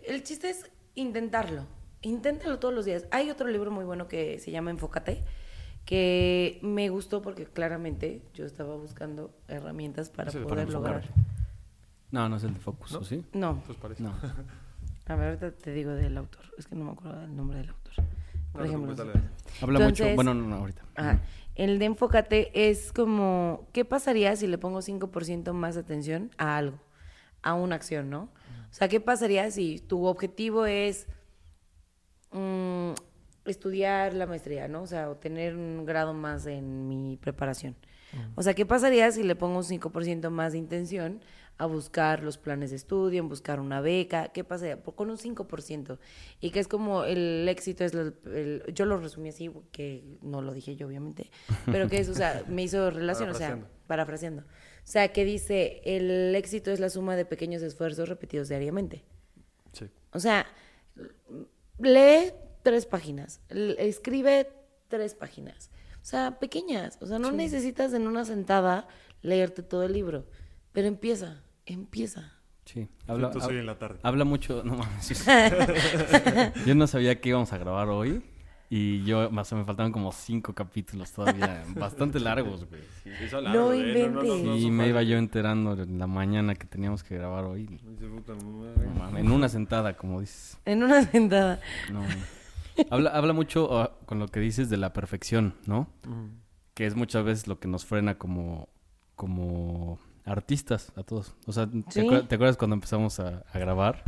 el chiste es intentarlo, inténtalo todos los días. Hay otro libro muy bueno que se llama Enfócate, que me gustó porque claramente yo estaba buscando herramientas para poder para lograr. No, no es el de Focus, ¿No? ¿o sí? No, Entonces parece. No. a ver, ahorita te digo del autor, es que no me acuerdo del nombre del autor. Por No te ejemplo. Habla Entonces- mucho. Bueno, no, no, ahorita. Ajá. El de enfócate es como, ¿qué pasaría si le pongo 5% más atención a algo, a una acción, ¿no? O sea, ¿qué pasaría si tu objetivo es mm, estudiar la maestría, ¿no? O sea, obtener un grado más en mi preparación. O sea, ¿qué pasaría si le pongo un 5% más de intención a buscar los planes de estudio, en buscar una beca? ¿Qué pasaría? Por- Con un 5%. Y que es como el éxito es... el- el- yo lo resumí así, que no lo dije yo, obviamente. Pero que es, o sea, me hizo relación, o sea, Parafraseando. parafraseando. O sea, que dice, el éxito es la suma de pequeños esfuerzos repetidos diariamente. Sí. O sea, lee tres páginas, escribe tres páginas. O sea, pequeñas. O sea, no necesitas en una sentada leerte todo el libro. Pero empieza, empieza. Sí. Habla, Entonces hab- hoy en la tarde. habla mucho. No mames. yo no sabía que íbamos a grabar hoy. Y yo, más o me faltaban como cinco capítulos todavía. bastante largos, güey. No ¿eh? son me iba yo enterando en la mañana que teníamos que grabar hoy. Puta madre. No mames, en una sentada, como dices. En una sentada. No. Habla, habla mucho con lo que dices de la perfección, ¿no? Que es muchas veces lo que nos frena como, como artistas a todos. O sea, ¿te, Sí. acuer- te acuerdas cuando empezamos a, a grabar?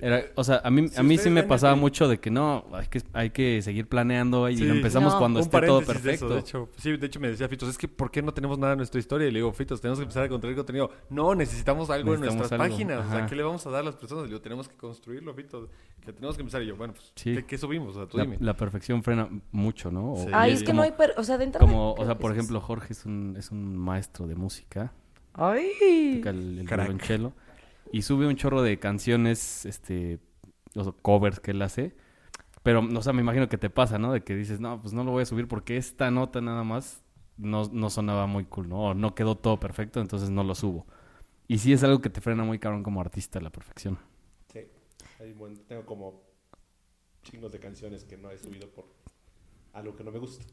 Era, o sea, a mí, Si a mí sí me pasaba el- mucho de que no, hay que, hay que seguir planeando y Sí. lo empezamos No. cuando Un esté todo paréntesis de eso, perfecto. de hecho. Sí, de hecho me decía Fitos, es que ¿por qué no tenemos nada en nuestra historia? Y le digo, Fitos, tenemos que empezar a construir contenido. No, necesitamos algo en nuestras algo, páginas. O sea. ¿qué le vamos a dar a las personas? Le digo, tenemos que construirlo, Fitos. Que tenemos que empezar. Y yo, bueno, pues, Sí. ¿qué, qué subimos? O sea, tú La, dime. la perfección frena mucho, ¿no? O- Sí. Ay, y es que como- no hay... per- o sea, de entrada... Como, o sea, por ejemplo, Jorge es un, es un maestro de música. Ay. toca el, el violonchelo, y sube un chorro de canciones, este, sea, covers que él hace. Pero, o sea, me imagino que te pasa, ¿no? De que dices, no, pues no lo voy a subir porque esta nota nada más no, no sonaba muy cool, ¿no? O no quedó todo perfecto, entonces no lo subo. Y sí es algo que te frena muy cabrón como artista, la perfección. Sí. Hay tengo como chingos de canciones que no he subido por algo que no me gusta.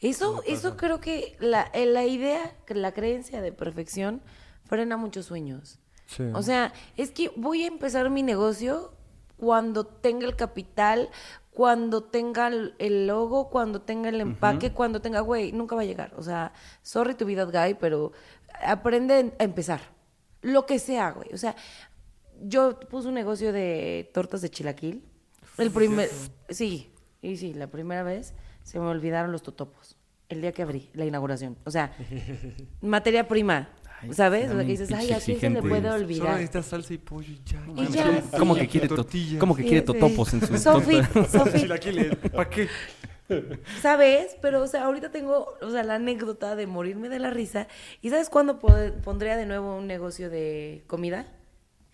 Eso, eso creo que la, eh, la idea, la creencia de perfección frena muchos sueños. Sí. O sea, es que voy a empezar mi negocio cuando tenga el capital, cuando tenga el, logo, cuando tenga el empaque, cuando tenga, güey, nunca va a llegar. O sea, sorry be that guy, pero aprende a empezar. Lo que sea, güey. O sea, yo puse un negocio de tortas de chilaquil. El primer, sí, y sí, la primera vez se me olvidaron los totopos. El día que abrí la inauguración. O sea, materia prima. Ay, ¿Sabes? O sea, que dices, ay, ¿a quién se le puede Solo olvidar? necesitas salsa y pollo y ya. Y ya. ¿Cómo que quiere, to- tortillas? ¿cómo que quiere sí. totopos en su Sofi? Sofi. ¿Para qué? ¿sabes? Pero, o sea, ahorita tengo, o sea, la anécdota de morirme de la risa. ¿Y sabes cuándo pondría de nuevo un negocio de comida?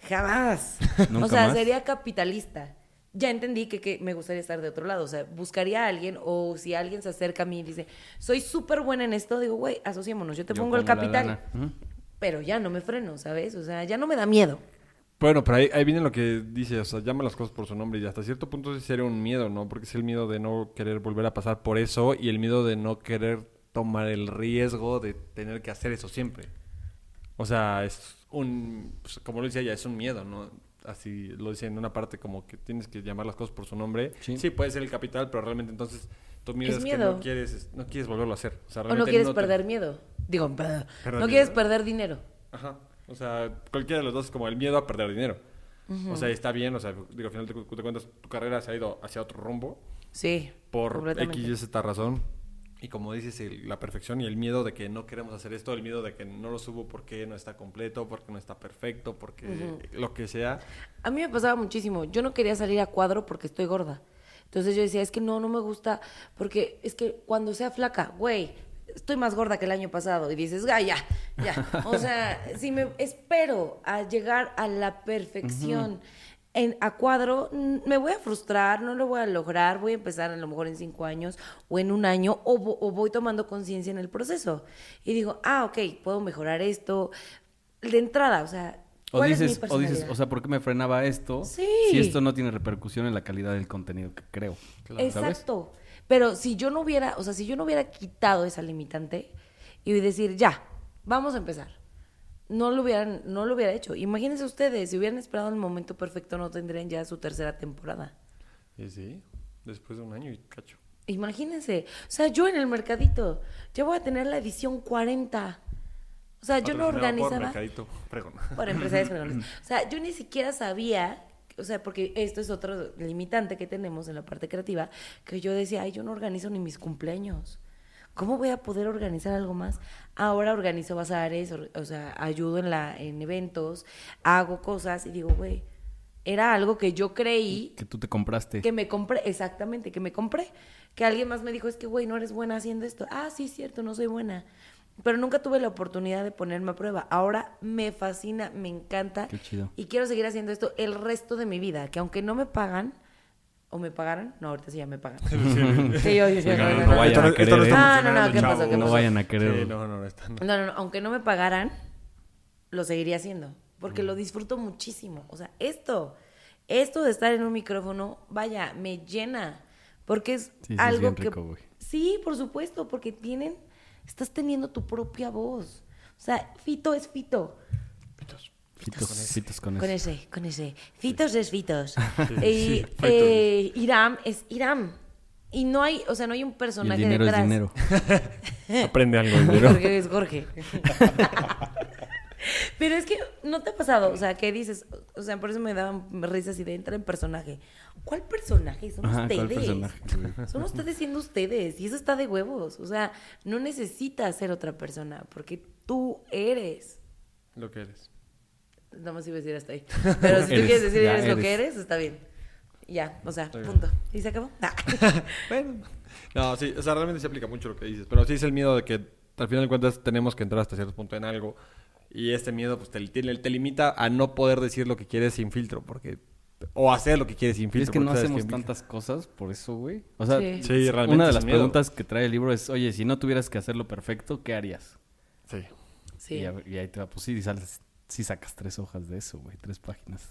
Jamás. ¿Nunca o sea, más? sería capitalista. Ya entendí que, que me gustaría estar de otro lado. O sea, buscaría a alguien o si alguien se acerca a mí y dice, soy súper buena en esto, digo, güey, asociémonos, yo te Yo pongo el capital. Pero ya no me freno, ¿sabes? O sea, ya no me da miedo. Bueno, pero ahí, ahí viene lo que dice, o sea, llama las cosas por su nombre y hasta cierto punto sí sería un miedo, ¿no? Porque es el miedo de no querer volver a pasar por eso y el miedo de no querer tomar el riesgo de tener que hacer eso siempre. O sea, es un, pues, como lo dice ella, es un miedo, ¿no? Así lo dice en una parte como que tienes que llamar las cosas por su nombre. Sí. Sí, puede ser el capital, pero realmente entonces tu miedo Es miedo. que no quieres, no quieres volverlo a hacer. O, sea, O no quieres te- perder miedo. Digo, perder- no quieres perder dinero. Ajá. O sea, cualquiera de los dos es como el miedo a perder dinero. O sea, está bien, o sea, digo, al final cu- de cuentas, tu carrera se ha ido hacia otro rumbo Sí. por. X y Z razón. Y como dices, el- la perfección y el miedo de que no queremos hacer esto, el miedo de que no lo subo porque no está completo, porque no está perfecto, porque lo que sea. A mí me pasaba muchísimo. Yo no quería salir a cuadro porque estoy gorda. Entonces yo decía, es que no, no me gusta, porque es que cuando sea flaca, güey, estoy más gorda que el año pasado. Y dices, ah, ya, ya. O sea, si me espero a llegar a la perfección en, a cuadro, me voy a frustrar, no lo voy a lograr, voy a empezar a lo mejor en cinco años o en un año, o, o voy tomando conciencia en el proceso. Y digo, ah, ok, puedo mejorar esto. De entrada, o sea... O ¿cuál es mi dices, o dices, o sea, ¿por qué me frenaba esto? Sí. Si esto no tiene repercusión en la calidad del contenido que creo. ¿Sabes? Exacto. Pero si yo no hubiera, o sea, si yo no hubiera quitado esa limitante y decir, ya, vamos a empezar. No lo hubieran, no lo hubiera hecho. Imagínense ustedes, si hubieran esperado el momento perfecto, no tendrían ya su tercera temporada. Y sí, después de un año y cacho. Imagínense. O sea, yo en el mercadito, ya voy a tener la edición 40. O sea, yo no Patrocinado por organizaba. Mercadito Fregón. Por empresarios fregones. O sea, yo ni siquiera sabía, o sea, porque esto es otro limitante que tenemos en la parte creativa, que yo decía, ay, yo no organizo ni mis cumpleaños. ¿Cómo voy a poder organizar algo más? Ahora organizo bazares, o sea, ayudo en, la, en eventos, hago cosas y digo, güey, era algo que yo creí Que tú te compraste. que me compré, exactamente, que me compré. Que alguien más me dijo, es que, güey, no eres buena haciendo esto. Ah, sí, es cierto, no soy buena. Pero nunca tuve la oportunidad de ponerme a prueba. Ahora me fascina, me encanta. Qué chido. Y quiero seguir haciendo esto el resto de mi vida. Que aunque no me pagan, o me pagaran, no, ahorita sí ya me pagan. Que yo No, no, no no, no. vayan a no- querer, no ¿eh? Ah, no, no, funcionando, ¿qué pasó? chavos. ¿Qué No pasó? vayan a querer. Sí, no, no. No, no, no, aunque no me pagaran, lo seguiría haciendo, porque lo disfruto muchísimo. O sea, esto, esto de estar en un micrófono, vaya, me llena, porque es Sí, sí, es algo que... rico. Sí, por supuesto, porque tienen, estás teniendo tu propia voz. O sea, Fito es Fito. Fitos, fitos con eso. Con ese, con ese. Fitos es Fitos. y sí, Fitos. eh, Iram es Iram. Y no hay, o sea, no hay un Y el personaje dinero detrás. es dinero. Aprende algo, dinero. Jorge es Jorge. Pero es que no te ha pasado, o sea, que dices, o sea, por eso me daban risas y de entrar en personaje. ¿Cuál personaje? Son Ajá, ¿cuál ustedes. personaje? Son ustedes siendo ustedes y eso está de huevos. O sea, no necesitas ser otra persona porque tú eres. Lo que eres. Nada más iba a decir hasta ahí. Pero si tú Eres, quieres decir ya eres, lo que eres. está bien. Ya, o sea, punto. ¿Y se acabó? Bueno. No, sí, o sea, realmente se aplica mucho lo que dices. Pero sí es el miedo de que al final de cuentas tenemos que entrar hasta cierto punto en algo. Y este miedo pues te, te, te limita a no poder decir lo que quieres sin filtro. porque O hacer lo que quieres sin Y filtro. es que no hacemos tantas cosas por eso, güey. O sea, Sí. Sí, realmente una de las miedo. preguntas que trae el libro es, oye, si no tuvieras que hacerlo perfecto, ¿qué harías? Sí. Sí. Y, y ahí te va, pues sí, sales, sí sacas tres hojas de eso, güey, tres páginas.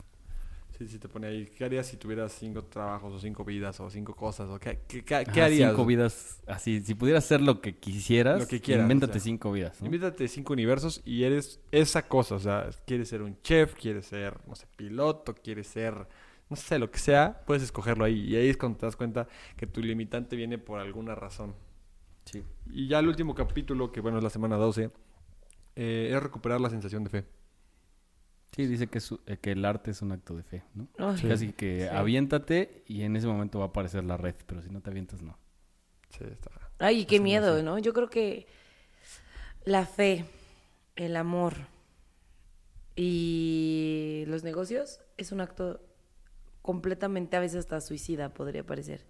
Sí, sí, te pone ahí. ¿Qué harías si tuvieras cinco trabajos o cinco vidas o cinco cosas? O ¿Qué, qué, qué, harías? Cinco vidas, así, si pudieras hacer lo que quisieras, Lo que quieras, invéntate o sea. cinco vidas, ¿no? Invítate cinco universos y eres esa cosa. O sea, quieres ser un chef, quieres ser, no sé, piloto, quieres ser, no sé, lo que sea, puedes escogerlo ahí. Y ahí es cuando te das cuenta que tu limitante viene por alguna razón. Sí. Y ya el último capítulo, que bueno, es la semana 12, eh, es recuperar la sensación de fe. Sí, dice que, eh, que el arte es un acto de fe, ¿no? Casi que Sí. aviéntate y en ese momento va a aparecer la red, pero si no te avientas, no. Sí, está. Ay, qué miedo. ¿no? Yo creo que la fe, el amor y los negocios es un acto completamente a veces hasta suicida, podría parecer.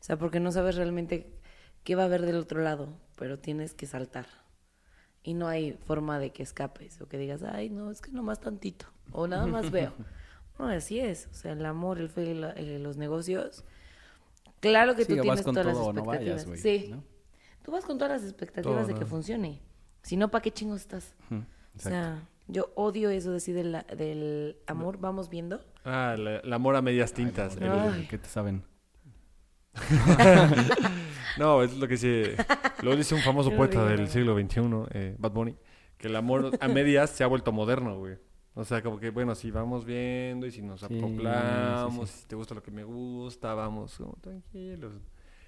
O sea, porque no sabes realmente qué va a haber del otro lado, pero tienes que saltar. Y no hay forma de que escapes o que digas, ay, no, es que nomás tantito, o nada más veo. No, así es. O sea, el amor, el fe y la- eh, los negocios. Claro que Sí, tú tienes todas las no expectativas. vayas, güey, sí. ¿no? Tú vas con todas las expectativas Todo, de que ¿no? funcione. Si no, ¿para qué chingos estás? O sea, yo odio eso de decir del, del amor, vamos viendo. Ah, la- el amor a medias tintas. Ay, El-. ¿Qué te saben? No, es lo que dice, lo dice un famoso Qué poeta horrible. del siglo XXI, eh, Bad Bunny, que el amor a medias se ha vuelto moderno, güey. O sea, como que, bueno, si vamos viendo y si nos Sí, acoplamos, sí, sí. si te gusta lo que me gusta, vamos como tranquilos.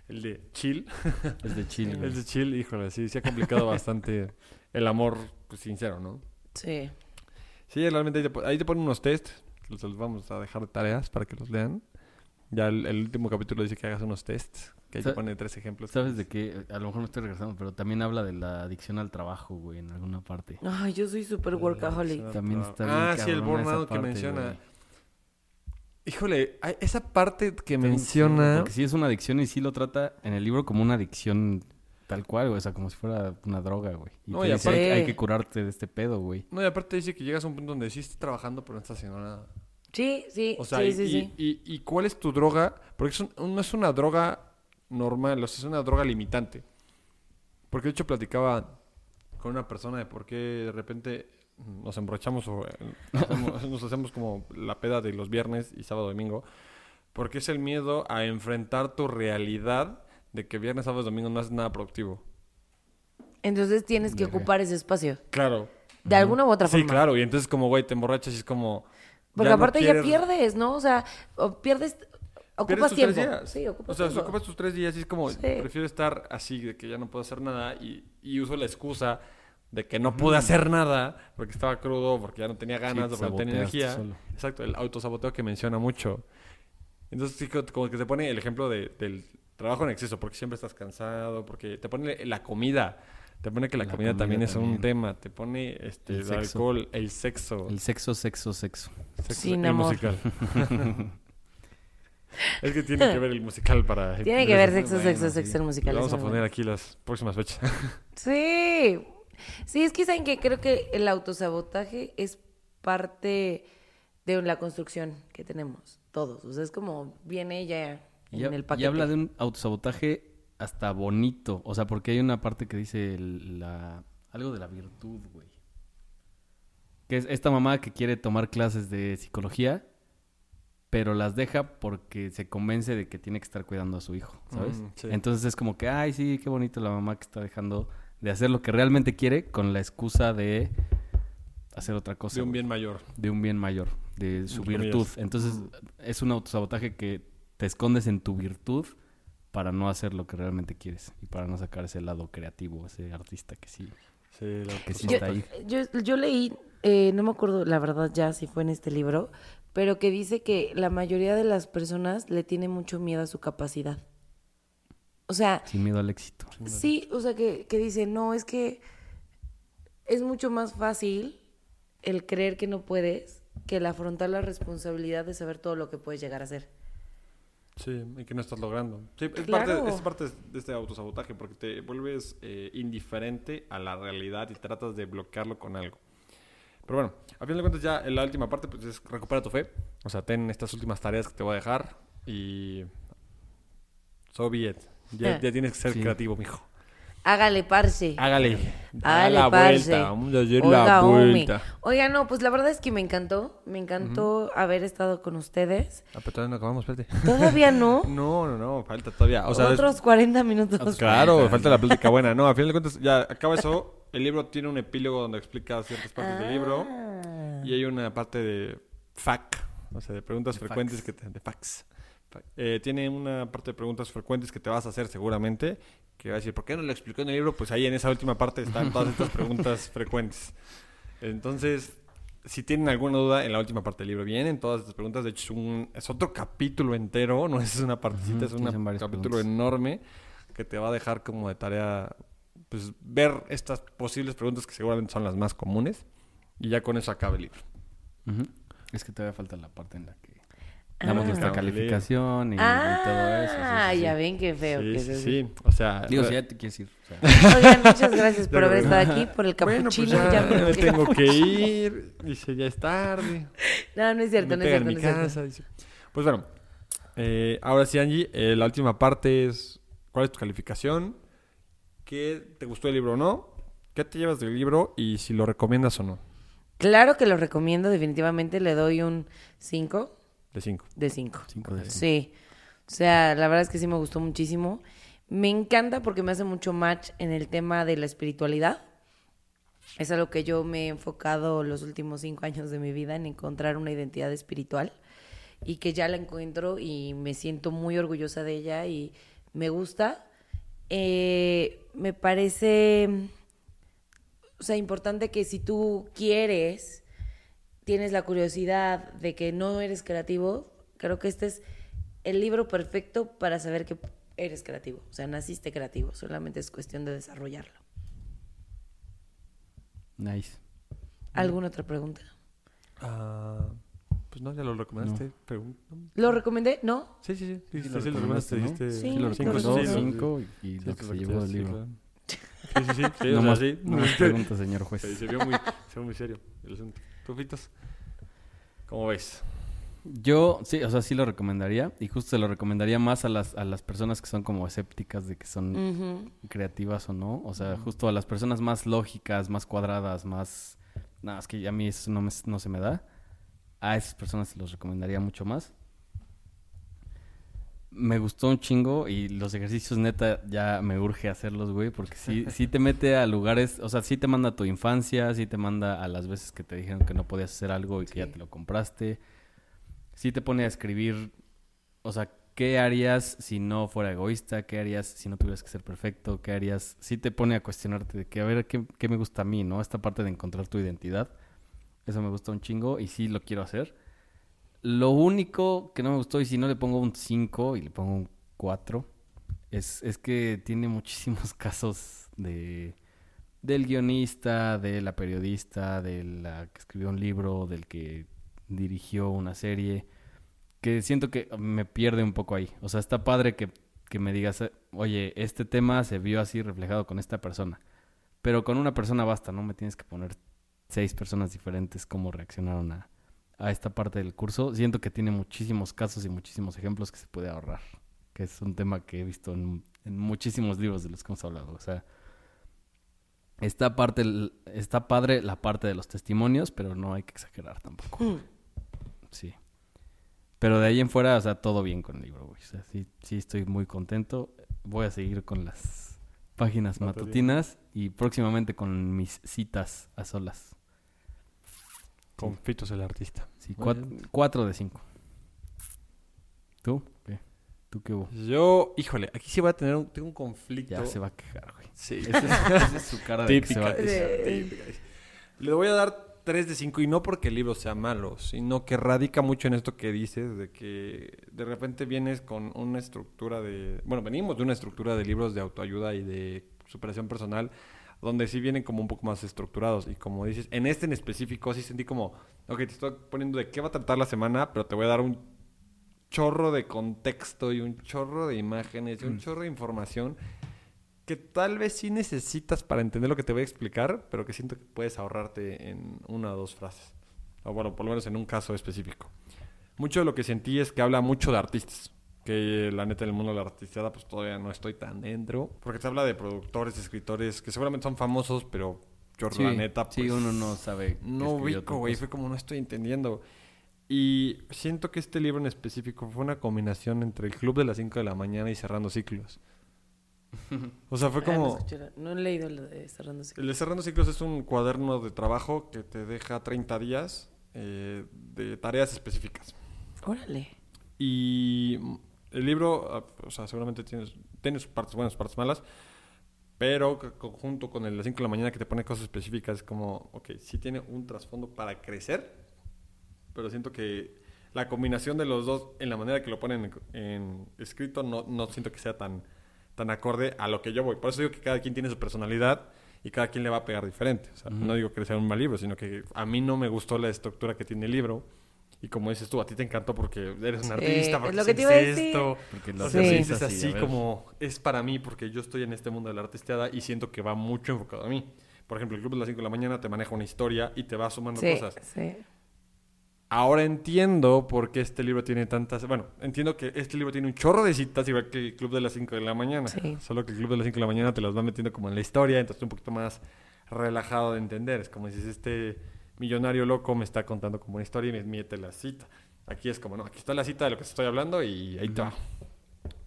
el de chill. Es de Chile. el de chill, híjole, sí, se ha complicado bastante el amor pues, sincero, ¿no? Sí. Sí, realmente ahí te, ahí te ponen unos test, los los vamos a dejar de tareas para que los lean. Ya el, el último capítulo dice que hagas unos tests, que ahí te pone tres ejemplos. ¿Sabes de qué? A lo mejor me estoy regresando, pero también habla de la adicción al trabajo, güey, en alguna parte. Ay, yo soy súper workaholic. También está bien Ah, sí, el burnout que menciona. güey. Híjole, hay- esa parte que menciona... Porque sí es una adicción y sí lo trata en el libro como una adicción tal cual, güey. O sea, como si fuera una droga, güey. Y No, te y dice, aparte- hay, hay que curarte de este pedo, güey. No, y aparte dice que llegas a un punto donde sí estás trabajando, pero no estás haciendo nada. Sí, sí, O sea, sí, y, sí, y- sí. y- y cuál es tu droga? Porque es un- no es una droga normal, o sea, es una droga limitante. Porque de hecho platicaba con una persona de por qué de repente nos emborrachamos o eh, hacemos- nos hacemos como la peda de los viernes y sábado domingo. Porque es el miedo a enfrentar tu realidad de que viernes, sábado y domingo no haces nada productivo. Entonces tienes que ocupar ese espacio. Claro. De alguna u otra Sí, forma. claro. Y entonces como, güey, te emborrachas y es como... Porque ya no aparte ya pierdes, ¿no? O sea, o pierdes, Pierdes ocupas tus tres tiempo. días. Sí, ocupas O sea, tiempo. ocupas tus tres días y es como, Sí. prefiero estar así, de que ya no puedo hacer nada y, y uso la excusa de que no pude hacer nada porque estaba crudo, porque ya no tenía ganas, porque no tenía energía. solo. Exacto, el autosaboteo que menciona mucho. Entonces, sí, como que te pone el ejemplo de- del trabajo en exceso, porque siempre estás cansado, porque te pone la comida. Te pone que la, La comida, comida también es un tema. Te pone este, El alcohol, el sexo. El sexo, sexo, sexo. sexo Sin y amor. musical. es que tiene que ver el musical para... Tiene que ver sexo, bueno, sexo, sí. sexo, el Le musical. vamos a poner bueno. aquí las próximas fechas. Sí. Sí, es que saben que creo que el autosabotaje es parte de la construcción que tenemos todos. O sea, es como viene ya Y, en el y paquete. habla de un autosabotaje hasta bonito. O sea, porque hay una parte que dice la, algo de la virtud, güey. Que es esta mamá que quiere tomar clases de psicología, pero las deja porque se convence de que tiene que estar cuidando a su hijo, ¿sabes? Mm, sí. Entonces es como que, ay, sí, qué bonito la mamá que está dejando de hacer lo que realmente quiere con la excusa de hacer otra cosa. de un güey bien mayor. de un bien mayor, de su Entre virtud. Entonces, es un autosabotaje que te escondes en tu virtud para no hacer lo que realmente quieres y para no sacar ese lado creativo, ese artista que sí, Sí, la- que sí Yo, está ahí. yo, yo leí, eh, no me acuerdo la verdad ya si fue en este libro, pero que dice que la mayoría de las personas le tiene mucho miedo a su capacidad. O sea, Sin miedo al éxito. sí, o sea, que, que dice, no, es que es mucho más fácil el creer que no puedes que el afrontar la responsabilidad de saber todo lo que puedes llegar a hacer. Sí, y que no estás logrando. Sí, es, Claro. parte, es parte de este autosabotaje porque te vuelves eh, indiferente a la realidad y tratas de bloquearlo con algo. Pero bueno, a fin de cuentas ya en la última parte pues es recupera tu fe. O sea, ten estas últimas tareas que te voy a dejar y... So be it. Ya, Ah. ya tienes que ser Sí. creativo, mijo. Hágale, parce. Hágale. Da Hágale, la parce. vuelta. Vamos a hacer Oiga, la vuelta. Oiga, no, pues la verdad es que me encantó. Me encantó haber estado con ustedes. Ah, pero todavía no acabamos, espérate. Todavía no. No, no, no, falta todavía. O sea, es- Otros 40 minutos. Claro, falta la plática buena. No, a final de cuentas, ya acaba eso. El libro tiene un epílogo donde explica ciertas partes del libro. Ah. Y hay una parte de FAQ, o sea, de preguntas De frecuentes que te, de facts. Fa- Eh, tiene una parte de preguntas frecuentes que te vas a hacer seguramente. Que va a decir, ¿por qué no lo explicó en el libro? Pues ahí en esa última parte están todas estas preguntas frecuentes. Entonces, si tienen alguna duda, en la última parte del libro vienen todas estas preguntas. De hecho, es, un- es otro capítulo entero, no es una partecita, es un capítulo preguntas. enorme que te va a dejar como de tarea pues, ver estas posibles preguntas que seguramente son las más comunes. Y ya con eso acaba el libro. Es que todavía falta la parte en la que Ah. damos nuestra Ah, calificación y, y Ah, todo eso. sí, sí, sí. ya ven qué feo. Sí, que sí, es sí. O sea, Digo, si ya te quieres ir. o sea, Oigan, muchas gracias por haber estado aquí, por el Bueno, pues capuchino. ya, ya me tengo que ir. Dice, ya es tarde. No, no es cierto, me no es cierto. en mi no es cierto. casa. dice. Pues bueno, eh, ahora sí, Angie, eh, la última parte es, ¿cuál es tu calificación? ¿Qué te gustó el libro o no? ¿Qué te llevas del libro y si lo recomiendas o no? Claro que lo recomiendo, definitivamente le doy un 5 De cinco. de 5. cinco de cinco. Sí. O sea, la verdad es que sí me gustó muchísimo. Me encanta porque me hace mucho match en el tema de la espiritualidad. Es algo que yo me he enfocado los últimos cinco años de mi vida en encontrar una identidad espiritual y que ya la encuentro y me siento muy orgullosa de ella y me gusta. Eh, me parece, o sea, importante que si tú quieres, tienes la curiosidad de que no eres creativo, creo que este es el libro perfecto para saber que eres creativo. O sea, naciste creativo, solamente es cuestión de desarrollarlo. Nice. ¿Alguna otra pregunta? Ah, pues no, ya lo recomendaste. Pregun- ¿Lo recomendé? ¿No? Sí, sí, sí. Sí, sí, lo sí, lo recomendaste, recomendaste. ¿no? Sí, Sí, lo lo cinco, y, lo que se llevó el sí, libro. Sí, sí, sí. sí, no, más, sí. no más preguntas, señor juez. Se vio muy, se vio muy serio el asunto. ¿Tú, Fitos? ¿Cómo ves? Yo, sí, o sea, sí lo recomendaría. Y justo se lo recomendaría más a las, a las personas que son como escépticas de que son creativas o no. O sea, justo a las personas más lógicas, más cuadradas, más... Nada, es que a mí eso no, me- no se me da. A esas personas se los recomendaría mucho más. Me gustó un chingo y los ejercicios neta ya me urge hacerlos, güey, porque sí, sí te mete a lugares, o sea, sí te manda a tu infancia, sí te manda a las veces que te dijeron que no podías hacer algo y que ya te lo compraste. Sí te pone a escribir, o sea, ¿qué harías si no fuera egoísta? ¿Qué harías si no tuvieras que ser perfecto? ¿Qué harías? Sí te pone a cuestionarte de que, a ver, ¿qué, qué me gusta a mí, no? Esta parte de encontrar tu identidad. Eso me gusta un chingo y sí lo quiero hacer. Lo único que no me gustó, y si no le pongo un 5 y le pongo un 4, es, es que tiene muchísimos casos de del guionista, de la periodista, de la que escribió un libro, del que dirigió una serie, que siento que me pierde un poco ahí. O sea, está padre que, que me digas, oye, este tema se vio así reflejado con esta persona. Pero con una persona basta, no me tienes que poner seis personas diferentes cómo reaccionaron a, a esta parte del curso. Siento que tiene muchísimos casos y muchísimos ejemplos que se puede ahorrar, que es un tema que he visto en, en muchísimos libros de los que hemos hablado. O sea, está, parte, está padre la parte de los testimonios, pero no hay que exagerar tampoco. Mm. Sí. Pero de ahí en fuera, o sea, todo bien con el libro, güey. O sea, sí, sí estoy muy contento. Voy a seguir con las páginas Matutina. matutinas y próximamente con mis citas a solas. Con Fitos el artista. Sí, cuatro de cinco. ¿Tú? ¿Qué? ¿Tú qué hubo? Yo, híjole, aquí sí voy a tener un, tengo un conflicto. Ya se va a quejar, güey. Sí. Esa es, esa es su cara de que se va a Típica, quejar. Típica. Le voy a dar 3 de 5 y no porque el libro sea malo, sino que radica mucho en esto que dices, de que de repente vienes con una estructura de... Bueno, venimos de una estructura de libros de autoayuda y de superación personal, donde sí vienen como un poco más estructurados. Y como dices, en este en específico sí sentí como, ok, te estoy poniendo de qué va a tratar la semana, pero te voy a dar un chorro de contexto y un chorro de imágenes y un chorro de información que tal vez sí necesitas para entender lo que te voy a explicar, pero que siento que puedes ahorrarte en una o dos frases. O bueno, por lo menos en un caso específico. Mucho de lo que sentí es que habla mucho de artistas. Que la neta en el mundo de la artisteada pues todavía no estoy tan dentro. Porque se habla de productores, escritores que seguramente son famosos, pero yo Sí, la neta pues, sí, uno no sabe. no ubico, güey. cosa. Fue como no estoy entendiendo. Y siento que este libro en específico fue una combinación entre el Club de las 5 de la mañana y Cerrando Ciclos. O sea, fue Ah, no, como... no he leído lo de Cerrando Ciclos. El de Cerrando Ciclos es un cuaderno de trabajo que te deja 30 días eh, de tareas específicas. Órale. Y el libro, ah, o sea, seguramente tiene, tiene sus partes buenas, sus partes malas, pero conjunto con el de las 5 de la mañana que te pone cosas específicas, es como, ok, sí tiene un trasfondo para crecer, pero siento que la combinación de los dos en la manera que lo ponen en, en escrito no, no siento que sea tan, tan acorde a lo que yo voy. Por eso digo que cada quien tiene su personalidad y cada quien le va a pegar diferente. O sea, Ujú. no digo que sea un mal libro, sino que a mí no me gustó la estructura que tiene el libro. Y como dices tú, a ti te encantó porque eres un artista, es porque lo que te iba a sientes decir. esto. Porque lo Sí. así, así como es para mí porque yo estoy en este mundo de la artisteada y siento que va mucho enfocado a mí. Por ejemplo, el Club de las 5 de la mañana te maneja una historia y te va sumando Sí, cosas. sí. Ahora entiendo por qué este libro tiene tantas... Bueno, entiendo que este libro tiene un chorro de citas igual que el Club de las 5 de la mañana. Sí. Solo que el Club de las 5 de la mañana te las va metiendo como en la historia, entonces un poquito más relajado de entender. Es como si este millonario loco me está contando como una historia y me mete la cita. Aquí es como, no, aquí está la cita de lo que estoy hablando y ahí va.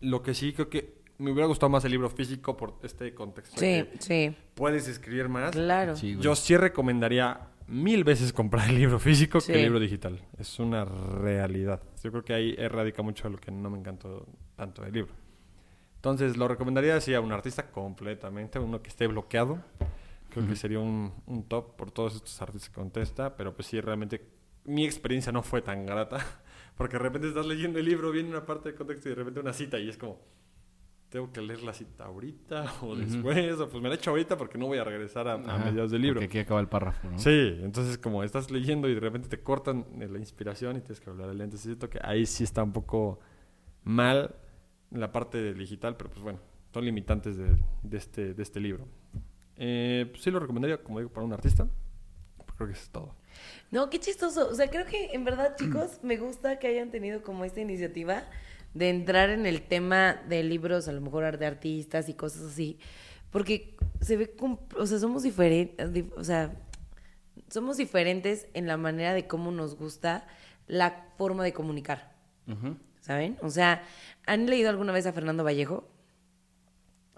Lo que sí creo que me hubiera gustado más el libro físico por este contexto. Sí, sí. Puedes escribir más. Claro. Sí. Yo sí recomendaría mil veces comprar el libro físico Sí. que el libro digital. Es una realidad. Yo creo que ahí radica mucho de lo que no me encantó tanto del libro. Entonces, lo recomendaría sí a un artista completamente, uno que esté bloqueado. Creo que sería un, un top por todos estos artistas que contesta, pero pues sí, realmente mi experiencia no fue tan grata, porque de repente estás leyendo el libro, viene una parte de contexto y de repente una cita y es como, tengo que leer la cita ahorita o después, o pues me la echo ahorita porque no voy a regresar a, a Ajá, mediados del libro. Porque aquí acaba el párrafo, ¿no? Sí, entonces como estás leyendo y de repente te cortan eh, la inspiración y tienes que hablar de Entonces siento que ahí sí está un poco mal la parte del digital, pero pues bueno, son limitantes de, de este, de este libro. Eh, pues sí lo recomendaría, como digo, para un artista. Creo que eso es todo. No, qué chistoso. O sea, creo que en verdad, chicos, me gusta que hayan tenido como esta iniciativa de entrar en el tema de libros, a lo mejor de artistas y cosas así. Porque se ve, o sea, somos diferentes, o sea, somos diferentes en la manera de cómo nos gusta la forma de comunicar. ¿saben? O sea, ¿han leído alguna vez a Fernando Vallejo?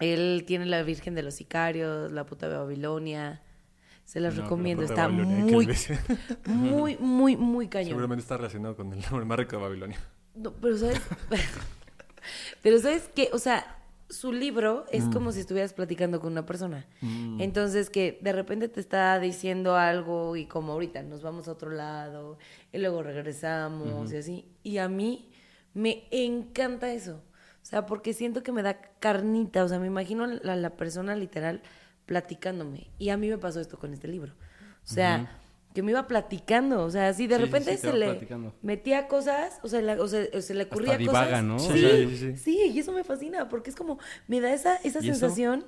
Él tiene La Virgen de los Sicarios, La puta de Babilonia. Se las No, recomiendo, está Babilonia, ¿qué muy, muy, muy, muy cañón. Seguramente está relacionado con el nombre más rico de Babilonia. No, pero sabes, pero sabes que, o sea, su libro es Mm. como si estuvieras platicando con una persona. Entonces que de repente te está diciendo algo y como ahorita nos vamos a otro lado y luego regresamos y así. Y a mí me encanta eso. O sea, porque siento que me da carnita. O sea, me imagino la, la persona literal platicándome. Y a mí me pasó esto con este libro. O sea, que me iba platicando. O sea, así de Sí, repente sí, se le metía metía cosas, o sea, la- o sea, se le ocurría Hasta divaga, cosas. ¿no? Sí, sí, sí, y eso me fascina, porque es como, me da esa, esa sensación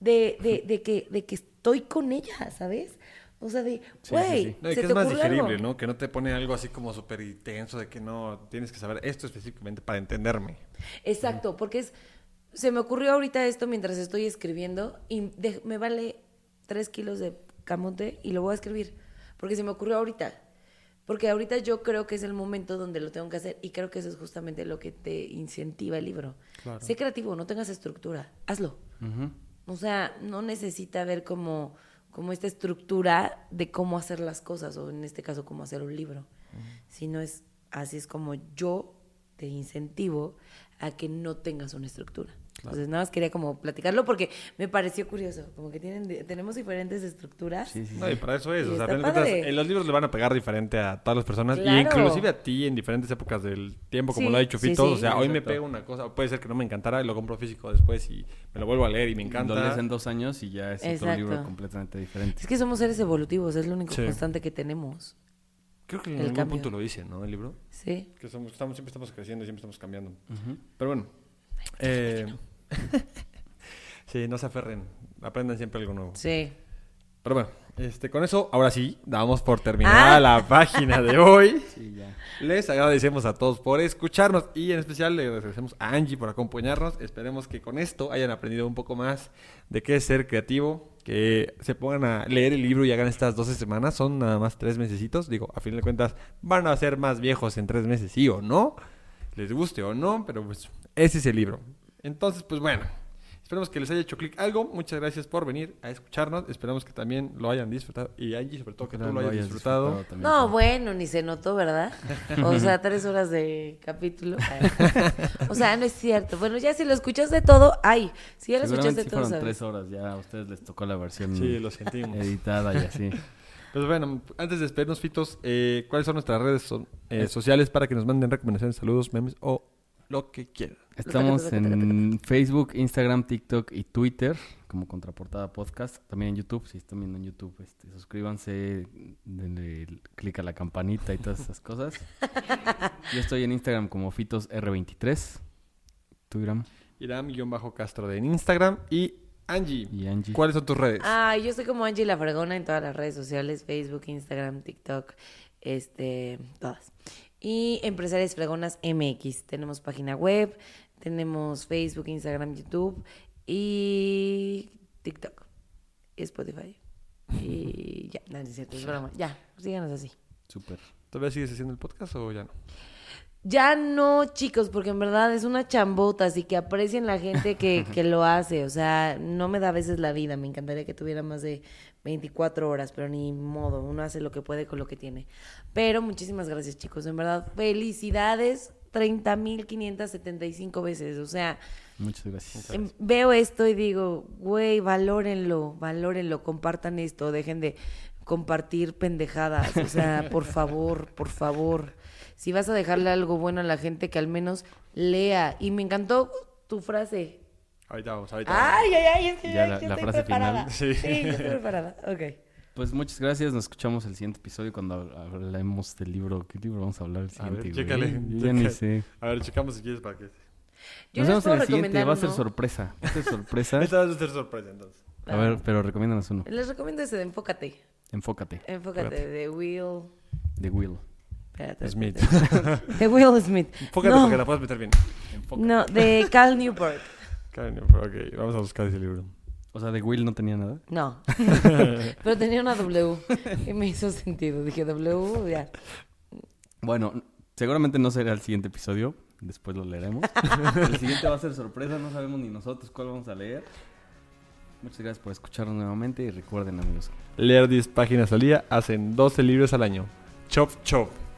de, de, de que, de que estoy con ella, ¿sabes? O sea, de, Sí, sí, güey, sí. No, y se que te es más algo. digerible, ¿no? Que no te pone algo así como súper intenso de que no tienes que saber esto específicamente para entenderme. Exacto, porque es, se me ocurrió ahorita esto mientras estoy escribiendo y de- me vale tres kilos de camote y lo voy a escribir, porque se me ocurrió ahorita. Porque ahorita yo creo que es el momento donde lo tengo que hacer y creo que eso es justamente lo que te incentiva el libro. Sé creativo, no tengas estructura, hazlo. O sea, no necesita ver como, como esta estructura de cómo hacer las cosas, o en este caso, cómo hacer un libro. Sino es, así es como yo te incentivo a que no tengas una estructura. Entonces, nada más quería como platicarlo porque me pareció curioso. Como que tienen, tenemos diferentes estructuras. Sí, sí, sí. No, y para eso es. Y o sea, a está fin de cuentas, en los libros le van a pegar diferente a todas las personas. Y Claro. inclusive a ti en diferentes épocas del tiempo, como Sí, lo ha dicho Fito. sí. O sea, hoy me pega una cosa. Puede ser que no me encantara y lo compro físico después y me lo vuelvo a leer y me encanta. Lo lees en dos años y ya es otro Exacto. libro completamente diferente. Es que somos seres evolutivos, es lo único Sí. constante que tenemos. Creo que en El algún cambio. punto lo dice, ¿no? El libro. Sí. Que somos, estamos, siempre estamos creciendo y siempre estamos cambiando. Pero bueno. eh, sí, no se aferren. Aprendan siempre algo nuevo. Sí. Pero bueno, este, con eso, ahora sí, damos por terminada Ah. la página de hoy. Sí, ya. Les agradecemos a todos por escucharnos y en especial le agradecemos a Angie por acompañarnos. Esperemos que con esto hayan aprendido un poco más de qué es ser creativo, que se pongan a leer el libro y hagan estas 12 semanas. Son nada más tres mesecitos. Digo, a fin de cuentas van a ser más viejos en tres meses, sí o no. Les guste o no, pero pues ese es el libro. Entonces, pues bueno. Esperemos que les haya hecho clic algo. Muchas gracias por venir a escucharnos. Esperamos que también lo hayan disfrutado. Y Angie, sobre todo, que tú lo hayas disfrutado. también, No, bueno, ni se notó, ¿verdad? O sea, tres horas de capítulo. O sea, no es cierto. Bueno, ya si lo escuchaste todo, ay, si ya lo Seguramente escuchaste sí todo, fueron tres horas. Ya a ustedes les tocó la versión Sí, lo sentimos. editada y así. Pues bueno, antes de despedirnos, Fitos, eh, ¿cuáles son nuestras redes so- eh, sociales para que nos manden recomendaciones, saludos, memes o lo que quieran? Estamos en Facebook, Instagram, TikTok y Twitter como Contraportada Podcast. También en YouTube, si están viendo en YouTube, este, suscríbanse, denle clic a la campanita y todas esas cosas. Yo estoy en Instagram como FitosR23, Twigram Iram-Castro en Instagram y Angie. y Angie. ¿Cuáles son tus redes? Ah, yo estoy como Angie La Fregona en todas las redes sociales, Facebook, Instagram, TikTok, este, todas. Y Empresarias Fregonas MX. Tenemos página web, tenemos Facebook, Instagram, YouTube y TikTok y Spotify. Y ya, no, es cierto, es broma. Ya, síganos así. Súper. ¿Todavía sigues haciendo el podcast o ya no? Ya no, chicos, porque en verdad es una chambota, así que aprecien la gente que, que lo hace. O sea, no me da a veces la vida. Me encantaría que tuviera más de 24 horas, pero ni modo. Uno hace lo que puede con lo que tiene. Pero muchísimas gracias, chicos. En verdad, felicidades. 30.575 veces. O sea, Muchas gracias. Em, Veo esto y digo, güey, valórenlo, valórenlo, compartan esto, dejen de compartir pendejadas. O sea, por favor, por favor. Si vas a dejarle algo bueno a la gente, que al menos lea. Y me encantó tu frase. Ahorita vamos, ahorita vamos. Ay, ay, ay, es que Ya ya, la- ya la estoy frase preparada. final. Sí, Sí. estoy preparada. Ok. Pues muchas gracias. Nos escuchamos el siguiente episodio cuando hab- hablemos del libro. ¿Qué libro vamos a hablar el A ver, siguiente? chécale, Yo ya ni checa. sé. A ver, checamos si quieres para que... Yo Nos vemos en el siguiente. Va a ser sorpresa. Va a ser sorpresa. Esta va a ser sorpresa, entonces. A ver, pero recomiéndanos uno. Les recomiendo ese de Enfócate. Enfócate. Enfócate, de Will. De Will. Espérate, Smith. De Will Smith. Enfócate no, porque la puedes meter bien. no, de Cal Newport. Cariño, pero Ok, vamos a buscar ese libro. O sea, de Will no tenía nada. No. Pero tenía una W. Y me hizo sentido. Dije W, ya. Bueno, seguramente no será el siguiente episodio. Después lo leeremos. el siguiente va a ser sorpresa. No sabemos ni nosotros cuál vamos a leer. Muchas gracias por escucharnos nuevamente. Y recuerden, amigos. Leer 10 páginas al día hacen 12 libros al año. Chop, chop.